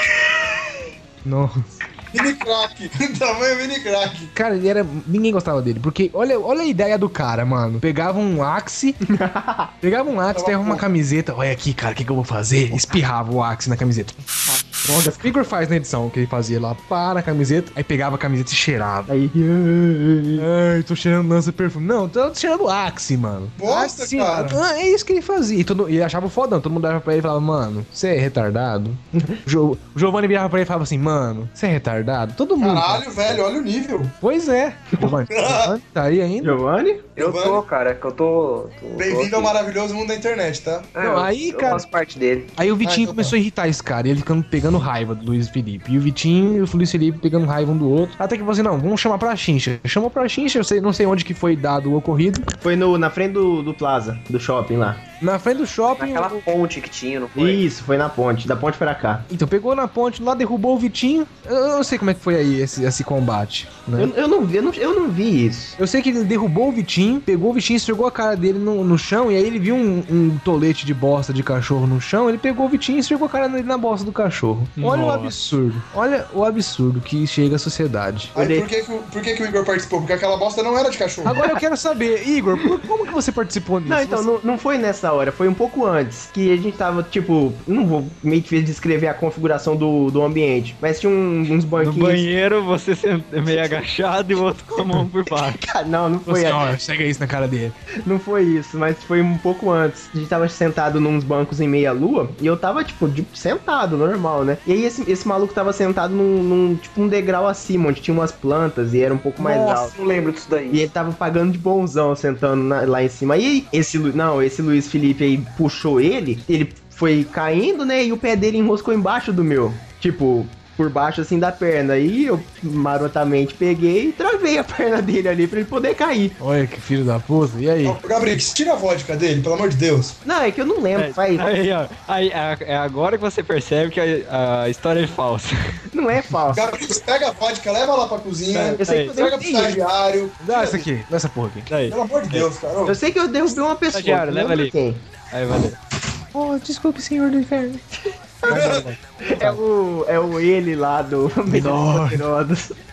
(laughs) Nossa. Mini crack. (laughs) Tamanho mini crack. Cara, ele era. Ninguém gostava dele. Porque olha, olha a ideia do cara, mano. Pegava um Axe. (laughs) pegava um Axe, pegava uma camiseta. Olha aqui, cara, o que, que eu vou fazer? Espirrava o Axe na camiseta. Droga, o Igor faz na edição que ele fazia lá. Pá na camiseta. Aí pegava a camiseta e cheirava. Aí. Ai, tô cheirando lança perfume. Não, tô cheirando Axe, mano. Bosta, Axe, cara. Ah, é isso que ele fazia. E, todo, e ele achava fodão. Todo mundo dava pra ele e falava, mano, você é retardado? (laughs) o Giovanni virava pra ele e falava assim, mano, você é retardado? Todo mundo. Caralho, velho, olha o nível. Pois é. Giovanni, (laughs) Giovanni tá aí ainda? Giovanni? Eu tô, cara, que eu tô. tô Bem-vindo ao maravilhoso mundo da internet, tá? É, Não, eu- aí, eu cara- faço parte dele. Aí o Vitinho Ah, então começou a irritar esse cara, e ele ficando pegando raiva do Luiz Felipe. E o Vitinho e o Luiz Felipe pegando raiva um do outro. Até que você, não, vamos chamar pra Xincha. Chamou pra Xincha, eu sei, não sei onde que foi dado o ocorrido. Foi no, na frente do, do Plaza, do shopping lá. Na frente do shopping. Naquela o- ponte que tinha, não foi? Isso, foi na ponte, da ponte pra cá. Então pegou na ponte, lá derrubou o Vitinho. Eu eu não sei como é que foi aí esse, esse combate. Né? Eu, eu, não, vi- eu, não, eu não vi isso. Eu sei que ele derrubou o Vitinho, pegou o Vitinho, esfregou a cara dele no, no chão, e aí ele viu um, um tolete de bosta de cachorro no chão, ele pegou o Vitinho e esfregou a cara dele na bosta do cachorro. Olha o Nossa. absurdo. Olha o absurdo que chega a sociedade. Aí por que, por que, que o Igor participou? Porque aquela bosta não era de cachorro. Agora eu quero saber, Igor, por- como que você participou nisso? Não, então, Você- não, não foi nessa hora, foi um pouco antes. Que a gente tava, tipo, não vou meio que descrever a configuração do, do ambiente, mas tinha um- uns No banquinhos. banheiro, você meio agachado e o outro com a mão por baixo. Cara, (laughs) Não, não foi, Você, ó, chega isso na cara dele. não foi isso, mas foi um pouco antes. A gente tava sentado nos bancos em meia lua e eu tava, tipo, de- sentado, normal, né? E aí esse, esse maluco tava sentado num, num, tipo, um degrau acima, onde tinha umas plantas e era um pouco mais alto. Eu lembro disso daí. E ele tava pagando de bonzão, sentando na- lá em cima. E aí, esse, não, esse Luiz Felipe aí puxou ele, ele foi caindo, né? E o pé dele enroscou embaixo do meu. Tipo, por baixo assim da perna. Aí eu marotamente peguei e travei a (laughs) perna dele ali pra ele poder cair. Olha que filho da puta. E aí? Ô, Gabriel, tira a vodka dele, pelo amor de Deus. Não, é que eu não lembro, faz. Aí, ó. Aí, é é agora que você percebe que a, a história é falsa. (laughs) Não é falso. Gabriel, pega a vodka, leva lá pra cozinha. Eu sei que eu Entrega pro estagiário. Dá essa aqui, dá essa porra aqui. Aí, Pelo amor de Deus, cara. Eu sei que eu derrubei uma pessoa. Estagiário, leva ali. Quem? aí, valeu. Oh, desculpe, senhor do inferno. É o, é o ele lá do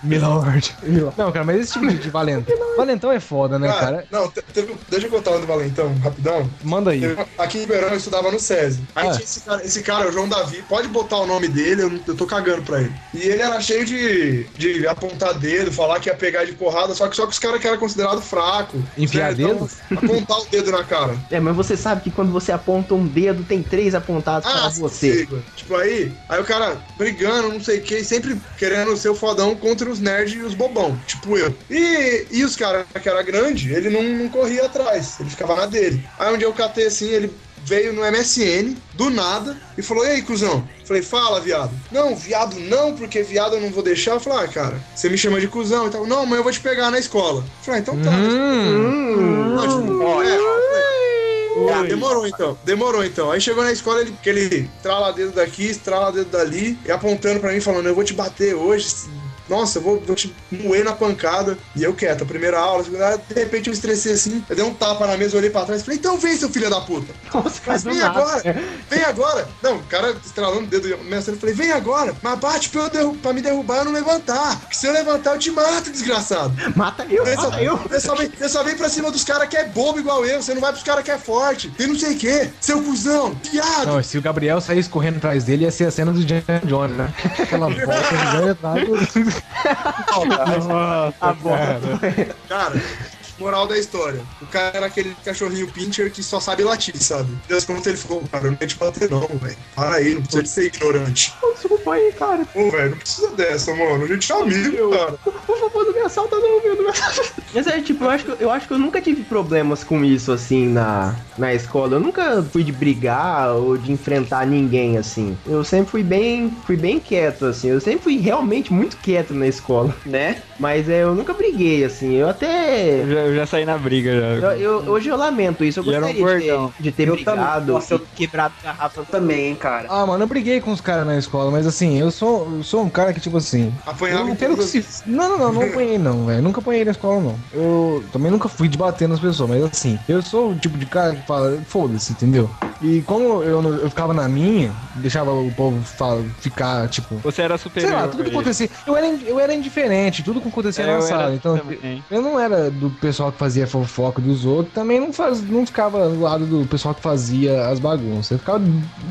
Milord. Milord. Não, cara, mas esse tipo de, de valentão. Valentão é foda, né, cara, cara? não, te- teve- deixa eu contar um do Valentão, rapidão. Manda aí. Teve- Aqui em Ribeirão eu estudava no SESI. Aí Ah. tinha esse cara, esse cara, o João Davi, pode botar o nome dele, eu, eu tô cagando pra ele. E ele era cheio de, de apontar dedo, falar que ia pegar de porrada, só que só que os caras que eram considerados fracos. Enfiar dedo? Apontar o dedo na cara. É, mas você sabe que quando você aponta um dedo, tem três apontados para você. Ah, siga. Tipo aí, aí o cara brigando, não sei o que, sempre querendo ser o fodão contra os nerds e os bobão, tipo eu. E, e os caras que era grande, ele não, não corria atrás, ele ficava na dele. Aí um dia eu catei assim, ele veio no MSN, do nada, e falou: E aí, cuzão? Falei, fala, viado. Não, viado não, porque viado eu não vou deixar. Eu falei, ah, cara, você me chama de cuzão e tal. Não, mas eu vou te pegar na escola. Eu falei, ah, então tá. Hum. Não, tipo, ó, é, ah, demorou então, demorou então. Aí chegou na escola, ele, aquele trala dedo daqui, trala dedo dali, e apontando pra mim, falando: Eu vou te bater hoje. Nossa, eu vou, vou te moer na pancada. E eu quieto, a primeira aula, a segunda aula, de repente eu estressei assim, eu dei um tapa na mesa, olhei pra trás e falei: Então vem, seu filho da puta. (laughs) Nossa, Mas do vem nada. agora, vem agora. Não, o cara estralando o dedo, mestre, eu falei: Vem agora, mas bate pra, eu derru- pra me derrubar e eu não levantar. Porque se eu levantar, eu te mato, desgraçado. (laughs) Mata eu, Eu só, mata eu. eu, só vem, eu só venho pra cima dos caras que é bobo igual eu. Você não vai pros caras que é forte. E não sei o quê. Seu cuzão, piado. Não, se o Gabriel saísse correndo atrás dele, ia ser a cena do Indiana Jones, né? (laughs) Aquela volta gigante atrás. A bola. Cara, moral da história. O cara era aquele cachorrinho pincher que só sabe latir, sabe? Deus conta ele ficou, cara, eu não ia te bater não, velho. Para aí, não precisa de ser ignorante. Desculpa aí, cara. Pô, velho, não precisa dessa, mano. A gente é amigo, cara. Por favor, não me assalta não, meu. Não me assalta. Mas é, tipo, eu acho, que, eu acho que eu nunca tive problemas com isso, assim, na, na escola. Eu nunca fui de brigar ou de enfrentar ninguém, assim. Eu sempre fui bem, fui bem quieto, assim. Eu sempre fui realmente muito quieto na escola, né? Mas é, eu nunca briguei, assim. Eu até... Já, eu já saí na briga Eu, já. eu- hoje eu lamento isso. Eu era um gostaria de ter, de ter Eu brigado, também. Nossa, eu- quebrado garrafa. Também, cara. Ah, mano, eu briguei com os caras na escola, mas assim, eu sou, eu sou um cara que, tipo assim. Apanhava eu, pelo que se... Não, não, não, não apanhei não, velho. Nunca apanhei na escola, não. Eu também nunca fui de bater nas pessoas, mas assim, eu sou o tipo de cara que fala, foda-se, entendeu? E como eu, eu ficava na minha, deixava o povo fala, ficar, tipo. Você era Sei superior. lá, tudo que acontecia. Eu era, eu era indiferente, tudo que acontecia É, na eu sala. Então, também. eu não era do pessoal que fazia fofoca dos outros, também não, faz, não ficava do lado do pessoal que fazia as bagunças. Eu ficava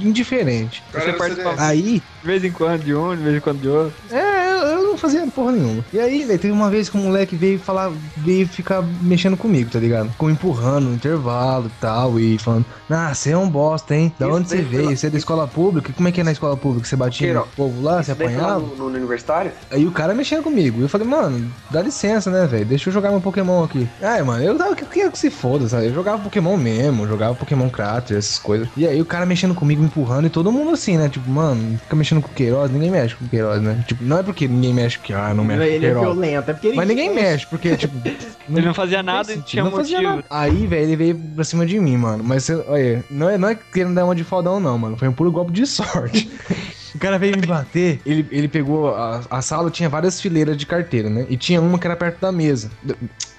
indiferente. Cara, Você participava-. Aí, De vez em quando de um, de vez em quando de outro. é, eu, não fazia porra nenhuma. E aí, velho, teve uma vez que um moleque veio falar, veio ficar mexendo comigo, tá ligado? Ficou empurrando no intervalo e tal, e falando, ah, você é um bosta, hein? Da Isso onde você veio? Você é da escola pública? Como é que é na escola pública? Você batia no povo lá, você apanhava? no, no universitário? Aí o cara mexendo comigo. Eu falei, mano, dá licença, né, velho? Deixa eu jogar meu Pokémon aqui. Ai, mano, eu tava queria que se foda, sabe? Eu jogava Pokémon mesmo, jogava Pokémon Crater, essas coisas. E aí o cara mexendo comigo, empurrando, e todo mundo assim, né? Tipo, mano, fica mexendo com o Queiroz, ninguém mexe com o Queiroz, né? Tipo, não é porque ninguém mexe que, ah, não mexe Ele é violento, é porque ele Mas ninguém mexe, porque, tipo. (laughs) Ele não fazia nada e tinha não motivo. nada. Aí, velho, ele veio pra cima de mim, mano. Mas, olha, não é, não é querendo dar uma de fodão, não, mano. Foi um puro golpe de sorte. (laughs) O cara veio me bater, ele, ele pegou. A, a sala tinha várias fileiras de carteira, né? E tinha uma que era perto da mesa.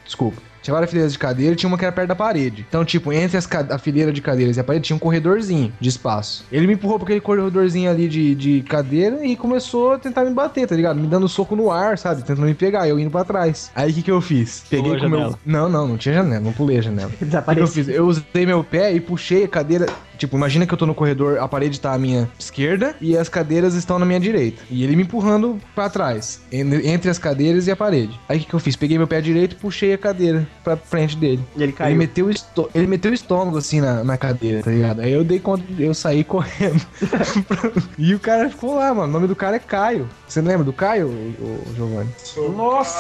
Desculpa. Tinha várias fileiras de cadeira e tinha uma que era perto da parede. Então, tipo, entre as a fileira de cadeiras e a parede tinha um corredorzinho de espaço. Ele me empurrou pra aquele corredorzinho ali de, de cadeira e começou a tentar me bater, tá ligado? Me dando soco no ar, sabe? Tentando me pegar, eu indo pra trás. Aí o que que eu fiz? Peguei Pulou com meu. Não, não, não tinha janela, não pulei a janela. O que, que eu desapareceu. fiz? Eu usei meu pé e puxei a cadeira. Tipo, imagina que eu tô no corredor, a parede tá à minha esquerda e as cadeiras estão na minha direita. E ele me empurrando pra trás, en- entre as cadeiras e a parede. Aí o que, que eu fiz? Peguei meu pé direito e puxei a cadeira. Pra frente dele. E ele caiu. Ele meteu, o estô- ele meteu o estômago assim na, na cadeira, tá ligado? Aí eu dei conta, eu saí (laughs) correndo. e o cara ficou lá, mano. O nome do cara é Caio. Você lembra do Caio, o, Giovanni? Sou Nossa!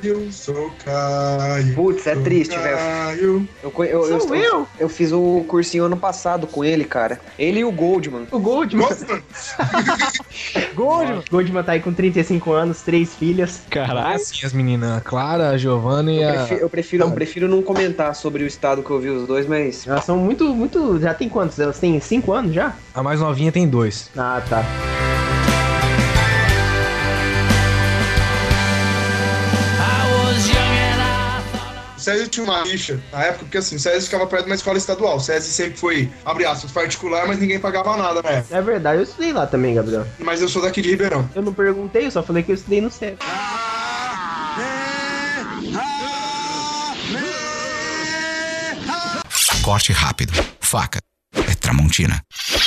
Caio, sou Caio. Putz, é triste, velho. Caio. Eu, eu, eu, Sou eu. eu fiz o cursinho ano passado com ele, cara. Ele e o Goldman. O Goldman. Nossa, (laughs) Gold! Goldman tá aí com 35 anos, três filhas. Caraca. Assim, as meninas, a Clara, a Giovanna e Eu a. eu, prefiro, eu prefiro não comentar sobre o estado que eu vi os dois, mas. Elas são muito, muito. Já tem quantos? Elas têm 5 anos já? A mais novinha tem dois. Ah, tá. o César tinha uma rixa na época, porque assim, o César ficava perto de uma escola estadual. O César sempre foi, abre aspas, particular, mas ninguém pagava nada na época. É verdade, eu estudei lá também, Gabriel. Mas eu sou daqui de Ribeirão. Eu não perguntei, eu só falei que eu estudei no CEP. Corte rápido. Faca. É Tramontina.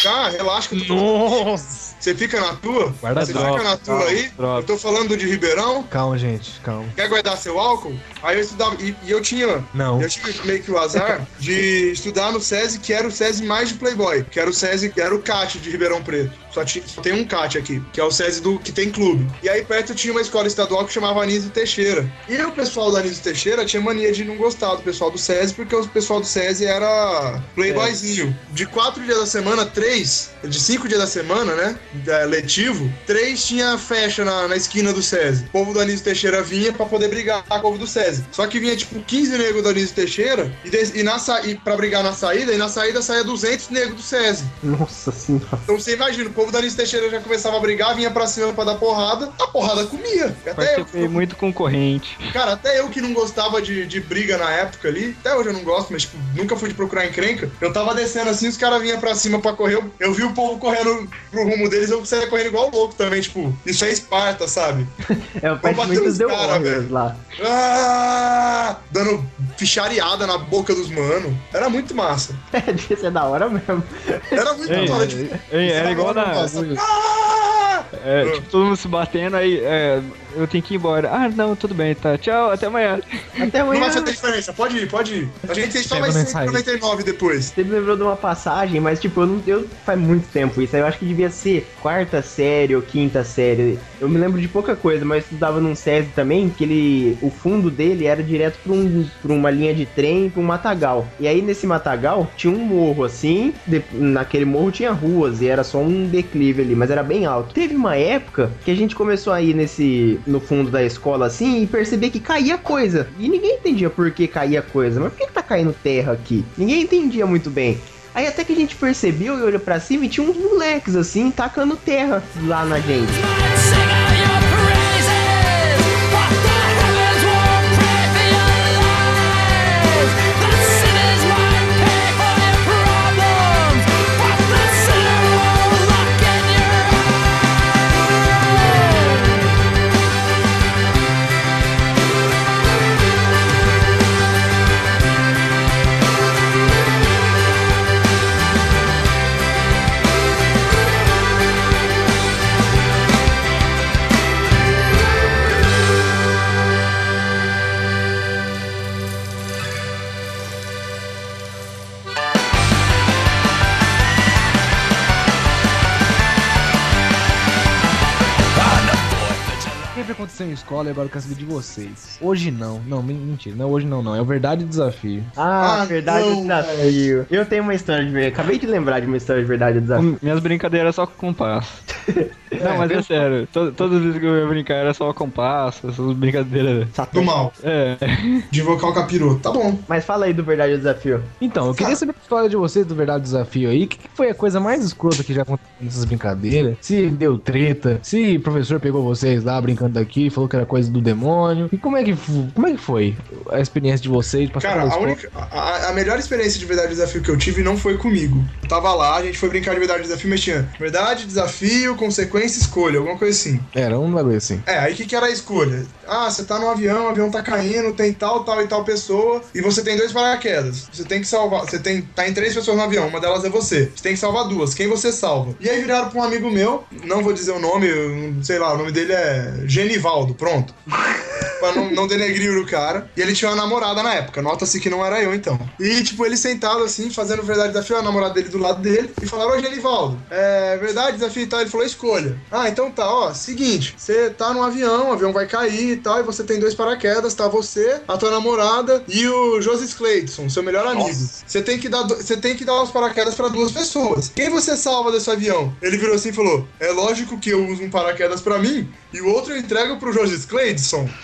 Ah, relaxa que eu tô Nossa! Você fica na tua? Guarda Você droga, fica na tua droga, aí? droga. Eu tô falando de Ribeirão. Calma, gente, calma. Quer guardar seu álcool? Aí eu estudava. E, e eu tinha. Não. Eu tive meio que o azar de estudar no SESI, que era o SESI mais de Playboy. Que era o SESI, que era o CAT de Ribeirão Preto. Só, tinha, só tem um CAT aqui, que é o SESI do que tem clube. E aí perto tinha uma escola estadual que chamava Anísio Teixeira. E o pessoal da Anísio Teixeira tinha mania de não gostar do pessoal do SESI, porque o pessoal do SESI era playboyzinho. De quatro dias da semana, três, de cinco dias da semana, né? da- letivo, três tinha festa na, na esquina do SESI. O povo do Anísio Teixeira vinha pra poder brigar com o povo do SESI. Só que vinha tipo 15 negros do Anísio Teixeira e, des- e, na e pra brigar na saída, e na saída saía 200 negros do SESI. Nossa senhora. Então você imagina, o povo da Anísio Teixeira já começava a brigar, vinha pra cima pra dar porrada, a porrada comia. Até eu, Participei muito concorrente. Cara, até eu que não gostava de, de briga na época ali, até hoje eu não gosto, mas tipo, nunca fui de procurar encrenca. Eu tava descendo assim, os caras vinham pra cima pra correr. Eu, eu vi o povo correndo pro rumo deles, eu saía correndo igual louco também, tipo, isso é Esparta, sabe? (laughs) É o The cara, Warriors lá. Ah! Dando fichareada na boca dos mano. Era muito massa. (laughs) É, devia ser da hora mesmo. Era muito Ei, massa. Tipo, ei, era igual na. ah! É, tipo, todo mundo se batendo, aí é, eu tenho que ir embora. Ah, não, tudo bem, tá. Tchau, até amanhã. Até Não amanhã. vai fazer diferença, pode ir, pode ir. A gente só vai ser 99 depois. Você me lembrou de uma passagem, mas tipo, eu não. Eu, faz muito tempo isso. aí Eu acho que devia ser quarta série ou quinta série. Eu me lembro de pouca coisa, mas eu estudava num SESI também, que ele. O fundo dele era direto pra, um, pra uma linha de trem, pra um matagal. E aí nesse matagal tinha um morro assim. de- naquele morro tinha ruas e era só um declive ali, mas era bem alto. Teve uma época que a gente começou a ir nesse. no fundo da escola assim e perceber que caía coisa. E ninguém entendia por que caía coisa. Mas por que, que tá caindo terra aqui? Ninguém entendia muito bem. Aí até que a gente percebeu e olhou pra cima e tinha uns moleques assim, tacando terra lá na gente. Sempre aconteceu em escola e agora eu quero saber de vocês. Hoje não. Não, men- mentira. Não, hoje não, não. É o verdade e desafio. Ah, Ah, verdade não, ou desafio. Eu tenho uma história de verdade. Acabei de lembrar de uma história de verdade ou desafio. Minhas brincadeiras só com compasso. (laughs) Não, mas é sério. to- Todas as vezes que eu ia brincar era só compasso, essas brincadeiras. Do mal. É. (laughs) De invocar o capiroto. Tá bom. Mas fala aí do verdade ou desafio. Então, eu queria saber a história de vocês do verdade e desafio aí. O que, que foi a coisa mais escrota que já aconteceu nessas brincadeiras? Se deu treta, se o professor pegou vocês lá brincando daqui, falou que era coisa do demônio. E como é que, como é que foi a experiência de vocês? Cara, a, única, a, a melhor experiência de verdade e desafio que eu tive não foi comigo. Eu tava lá, a gente foi brincar de verdade e desafio, mas tinha verdade, desafio, consequência, escolha, alguma coisa assim. Era um bagulho assim. É, aí o que, que era a escolha? Ah, você tá no avião, o avião tá caindo, tem tal, tal e tal pessoa, e você tem dois paraquedas. Você tem que salvar. Você tem. Tá em três pessoas no avião, uma delas é você. Você tem que salvar duas. Quem você salva? E aí viraram pra um amigo meu, não vou dizer o nome, sei lá, o nome dele é Genivaldo, pronto. Pra não, não denegrir o cara. E ele tinha uma namorada na época. Nota-se que não era eu, então. E, tipo, ele sentado assim, fazendo verdade desafio, a namorada dele do lado dele, e falaram, ô Genivaldo, é verdade, desafio e tal. Ele falou, escolha. Ah, então tá, ó, seguinte, você tá num avião, o avião vai cair e tal, e você tem dois paraquedas, tá você, a tua namorada e o Joseph Clayton, seu melhor amigo. Você tem que dar, você tem que dar os paraquedas pra duas pessoas. Quem você salva desse avião? Ele virou assim e falou: É lógico que eu uso um paraquedas pra mim e o outro eu entrego pro Joseph Clayton.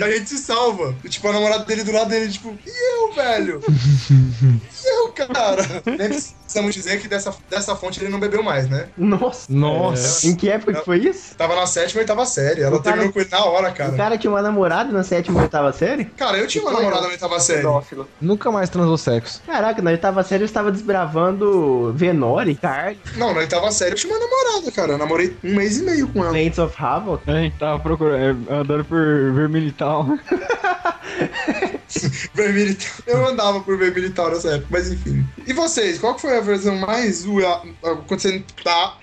a gente se salva. E, tipo, a namorada dele do lado dele, tipo, e eu, velho? (laughs) E eu, cara? Nem precisamos dizer que dessa, dessa fonte ele não bebeu mais, né? Nossa. Nossa. Em que época que foi isso? Tava na sétima e oitava série. Ela O cara- terminou com ele na hora, O cara. cara tinha uma namorada na sétima ou oitava série? Cara, eu tinha uma Foi namorada eu. na oitava série. Pedófilo. Nunca mais transou sexo. Caraca, na oitava série eu estava desbravando Venore, Carly, Não, na oitava série eu tinha uma namorada, cara. Eu namorei um mês e meio com ela. Lentes of Havoc. A gente tava procurando, é, andando por vermilital. (laughs) (laughs) Vermelho. Eu andava por vermelho tal nessa época, mas enfim. E vocês, qual que foi a versão mais quando você tá.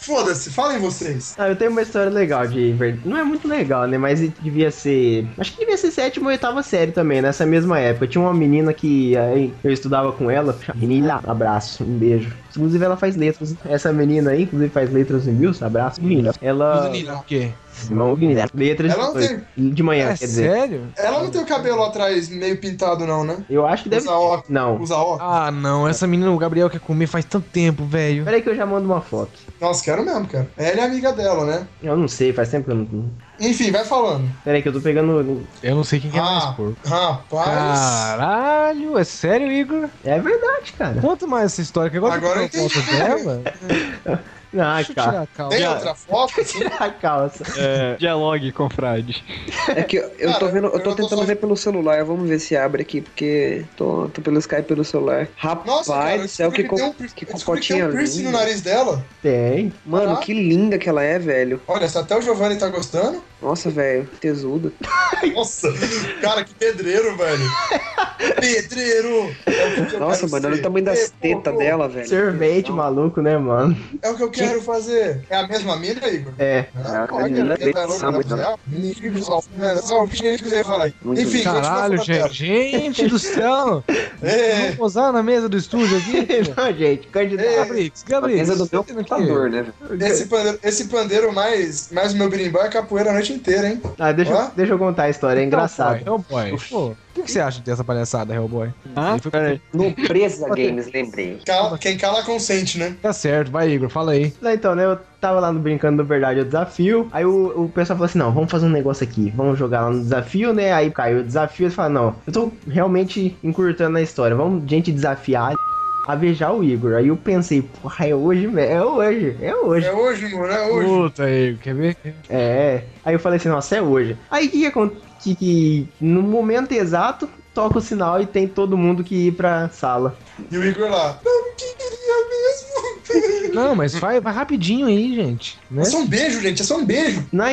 Foda-se, falem vocês. Ah, eu tenho uma história legal de ver- Não é muito legal, né? Mas devia ser. Acho que devia ser sétima ou oitava série também, nessa mesma época. Tinha uma menina que aí, eu estudava com ela. Menina, abraço, um beijo. Inclusive ela faz letras. Essa menina aí, inclusive, faz letras em Bills. Abraço, menina. Ela. Menina, o quê? Não, menina. Letras Ela não de manhã, É quer dizer. Sério? Ela não tem o cabelo atrás meio pintado, não, né? Eu acho que deve. Usa óculos. Não. Usa óculos. Ah, não. Essa menina o Gabriel quer comer faz tanto tempo, velho. Peraí que eu já mando uma foto. Nossa, quero mesmo, cara. Ela é amiga dela, né? Eu não sei, faz tempo que eu não. Enfim, vai falando. Peraí que eu tô pegando. Eu não sei quem que é mais, Ah, pô. rapaz. Caralho, é sério, Igor? É verdade, cara. Conta mais essa história, que agora Agora eu eu foto dela. (laughs) Ah, Deixa eu cara. tirar a calça. Tem outra foto? (laughs) Tirar a calça. é, dialogue com Frade. É que eu, eu tô Cara, vendo, eu eu tô tô tentando só- ver pelo celular, vamos ver se abre aqui, porque tô, tô pelo Skype pelo celular. Rapaz Nossa, cara, do céu, que, tem um, que que cocotinha um piercing no nariz dela. Tem. Mano, Caraca. que linda que ela é, velho. Olha, se até o Giovanni tá gostando. Nossa, velho, tesuda. (laughs) Nossa, cara, que pedreiro, velho. Pedreiro! É que Nossa, mano, olha o tamanho das tetas dela, velho. Sorvete maluco, né, mano? É o que eu quero fazer. É a mesma mina, Igor? É. Caraca, olha, menina, ele tá eleição, louco, muito- né? Menino do sol. É, Só o que eu ia falar aí. Muito Enfim, Caralho, gente. Gente do céu. (laughs) É, Vamos posar na mesa do estúdio aqui. (laughs) Não, gente, candidato. Gabrix, A Gabrix. mesa do meu computador, né? esse pandeiro, esse pandeiro mais, mais o meu berimbau é capoeira a noite inteira, hein? Ah, deixa, deixa eu contar a história, é engraçado. Hellboy. Pô, o que, que você acha dessa palhaçada, Hellboy? Ah, Ele foi- peraí. No Presa (laughs) Games, lembrei. Cala- quem cala consente, né? Tá certo, vai, Igor, fala aí. Não, então, né, eu tava lá no Brincando do Verdade o Desafio, aí o, o pessoal falou assim, não, vamos fazer um negócio aqui, vamos jogar lá no desafio, né, aí caiu o desafio, eles falaram, não, eu tô realmente encurtando a história, vamos, gente, desafiar a beijar o Igor. Aí eu pensei, porra, é hoje, mesmo, é hoje, é hoje. É hoje, mano, é hoje. Puta, Igor, quer ver? É. Aí eu falei assim, nossa, é hoje. Aí o que que? Que, no momento exato, toca o sinal e tem todo mundo que ir pra sala. E o Igor lá. Não queria mesmo. Não, mas vai, vai rapidinho aí, gente. Né? É só um beijo, gente, é só um beijo. Não,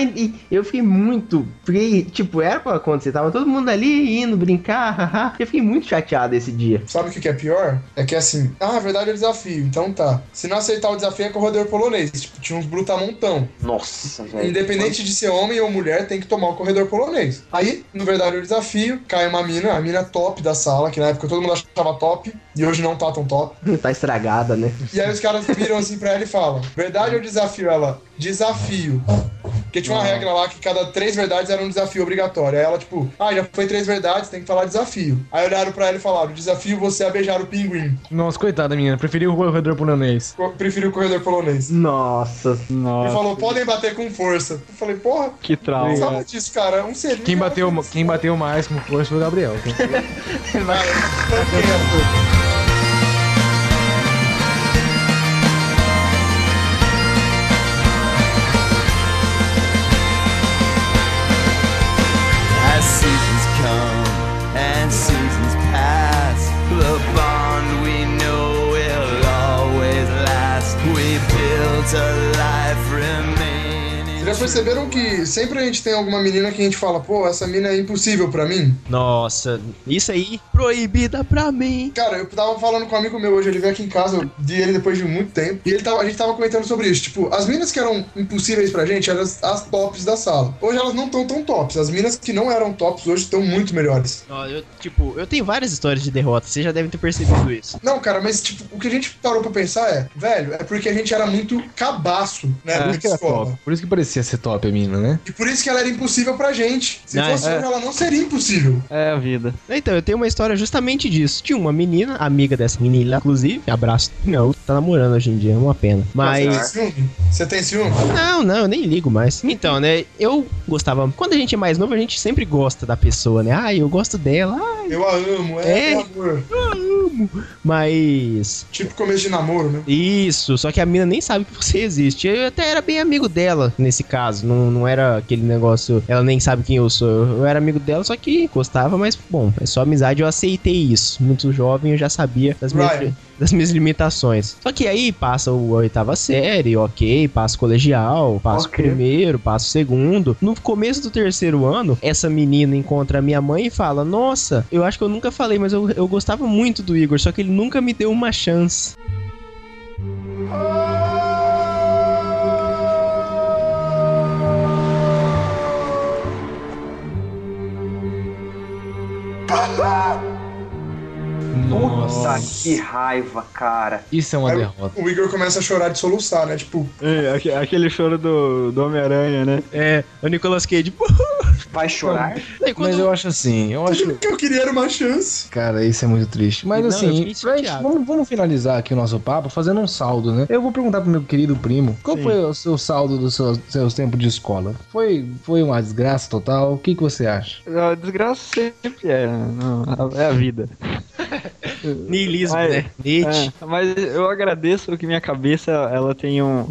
eu fiquei muito. Fiquei, tipo, era pra acontecer, tava todo mundo ali indo brincar, (laughs) haha. Eu fiquei muito chateado esse dia. Sabe o que que é pior? É que assim, ah, na verdade é desafio, então tá. Se não aceitar o desafio é corredor polonês. Tipo, tinha uns brutamontão. Nossa, velho. Independente de ser homem ou mulher, tem que tomar o corredor polonês. Aí, no verdadeiro desafio, cai uma mina, a mina top da sala, que na época todo mundo achava top, e hoje não tá tão top. (laughs) tá estragada, né? E aí os caras viram assim pra ela e falam: Verdade ou desafio? Ela, desafio. Porque tinha uma regra lá que cada três verdades era um desafio obrigatório. Aí ela, tipo, ah, já foi três verdades, tem que falar desafio. Aí olharam pra ela e falaram: desafio você a beijar o pinguim. Nossa, coitada, menina. Preferiu o corredor polonês. Co- Prefiro o corredor polonês. Nossa. Ele Nossa, falou, podem bater com força. Eu falei, porra, que trauma. sabe disso, cara? Um selinho. Quem já bateu, quem bateu mais com força foi o Gabriel. (laughs) Cara, tanqueiro. mental Perceberam que sempre a gente tem alguma menina que a gente fala, pô, essa mina é impossível pra mim? Nossa, isso aí, proibida pra mim. Cara, eu tava falando com um amigo meu hoje, ele veio aqui em casa, eu vi ele depois de muito tempo, e ele tava, a gente tava comentando sobre isso. Tipo, as minas que eram impossíveis pra gente eram as, as tops da sala. Hoje elas não estão tão tops. As minas que não eram tops hoje estão muito melhores. Ó, eu, tipo, eu tenho várias histórias de derrota, vocês já devem ter percebido isso. Não, cara, mas tipo, o que a gente parou pra pensar é, velho, é porque a gente era muito cabaço, né, Por na isso que era escola. top. Por isso que parecia ser top a mina, né? E por isso que ela era impossível pra gente. Se Não, fosse é. ela não seria impossível. É a vida. Então, eu tenho uma história justamente disso. Tinha uma menina, amiga dessa menina, inclusive, abraço. Não, tá namorando hoje em dia, é uma pena. Você tem Mas. ciúme? Você tem ciúme? Não, não, eu nem ligo mais. Então, né, eu gostava. Quando a gente é mais novo, a gente sempre gosta da pessoa, né? Ah, eu gosto dela, ah, Eu a amo, é, É? amor. Mas. Tipo começo de namoro, né? Isso, só que a mina nem sabe que você existe. Eu até era bem amigo dela nesse caso. Não, não era aquele negócio, ela nem sabe quem eu sou. Eu era amigo dela, só que gostava, mas bom, é só amizade. Eu aceitei isso. Muito jovem, eu já sabia das minhas, Ryan. Das minhas limitações. Só que aí passa o- a oitava série, ok, passa colegial, passa Ok. o primeiro, passa o segundo. No começo do terceiro ano, essa menina encontra a minha mãe e fala: Nossa, eu acho que eu nunca falei, mas eu, eu gostava muito do Igor, só que ele nunca me deu uma chance. Nossa, que raiva, cara. Isso é uma Aí derrota. o Igor começa a chorar de soluçar, né? Tipo, É, aque- aquele choro do, do Homem-Aranha, né? É, o Nicolas Cage. pô, Vai chorar? Aí quando- Mas eu acho assim, eu acho. que eu queria era uma chance. Cara, isso é muito triste. Mas Não, assim, pra vamos, vamos finalizar aqui o nosso papo fazendo um saldo, né? Eu vou perguntar pro meu querido primo, qual Sim. foi o seu saldo dos seus, seus tempos de escola? Foi, foi uma desgraça total? O que, que você acha? A desgraça sempre é, não, a- é a vida. (laughs) Niilismo, Mas- né? Nietzsche. É, mas eu agradeço que minha cabeça, ela tem um,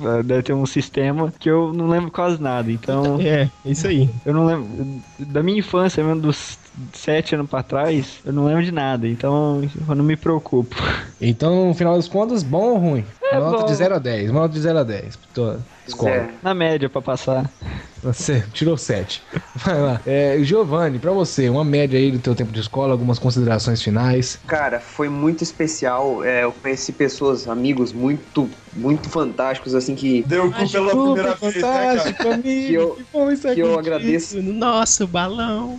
eh, deve ter um sistema que eu não lembro quase nada, então É, isso aí. eu não lembro, da minha infância mesmo, dos sete anos pra trás, eu não lembro de nada, então eu não me preocupo. Então, no final das contas, bom ou ruim? Uma nota bom. de 0 a 10. Uma nota de 0 a 10. pra tua escola. Zé. Na média pra passar. Você tirou 7. Vai lá. É, Giovanni, pra você, uma média aí do teu tempo de escola, algumas considerações finais. Cara, foi muito especial. É, eu conheci pessoas, amigos muito, muito fantásticos, assim, que, Deu cu pela primeira vez, né, cara? fantástico, amigo. Que eu- que que eu agradeço. No nosso balão.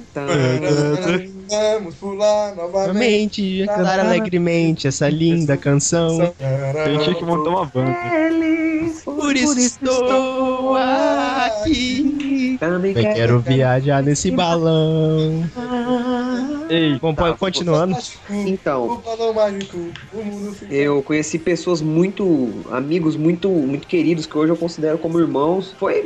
Vamos pular novamente. Cantar alegremente essa linda canção. A gente tinha que montar uma banda. Por isso estou aqui. Também Eu quero viajar nesse balão. Ei, Bom, pode- continuando. Então, fica... Eu conheci pessoas muito amigos, muito muito queridos que hoje eu considero como irmãos. Foi,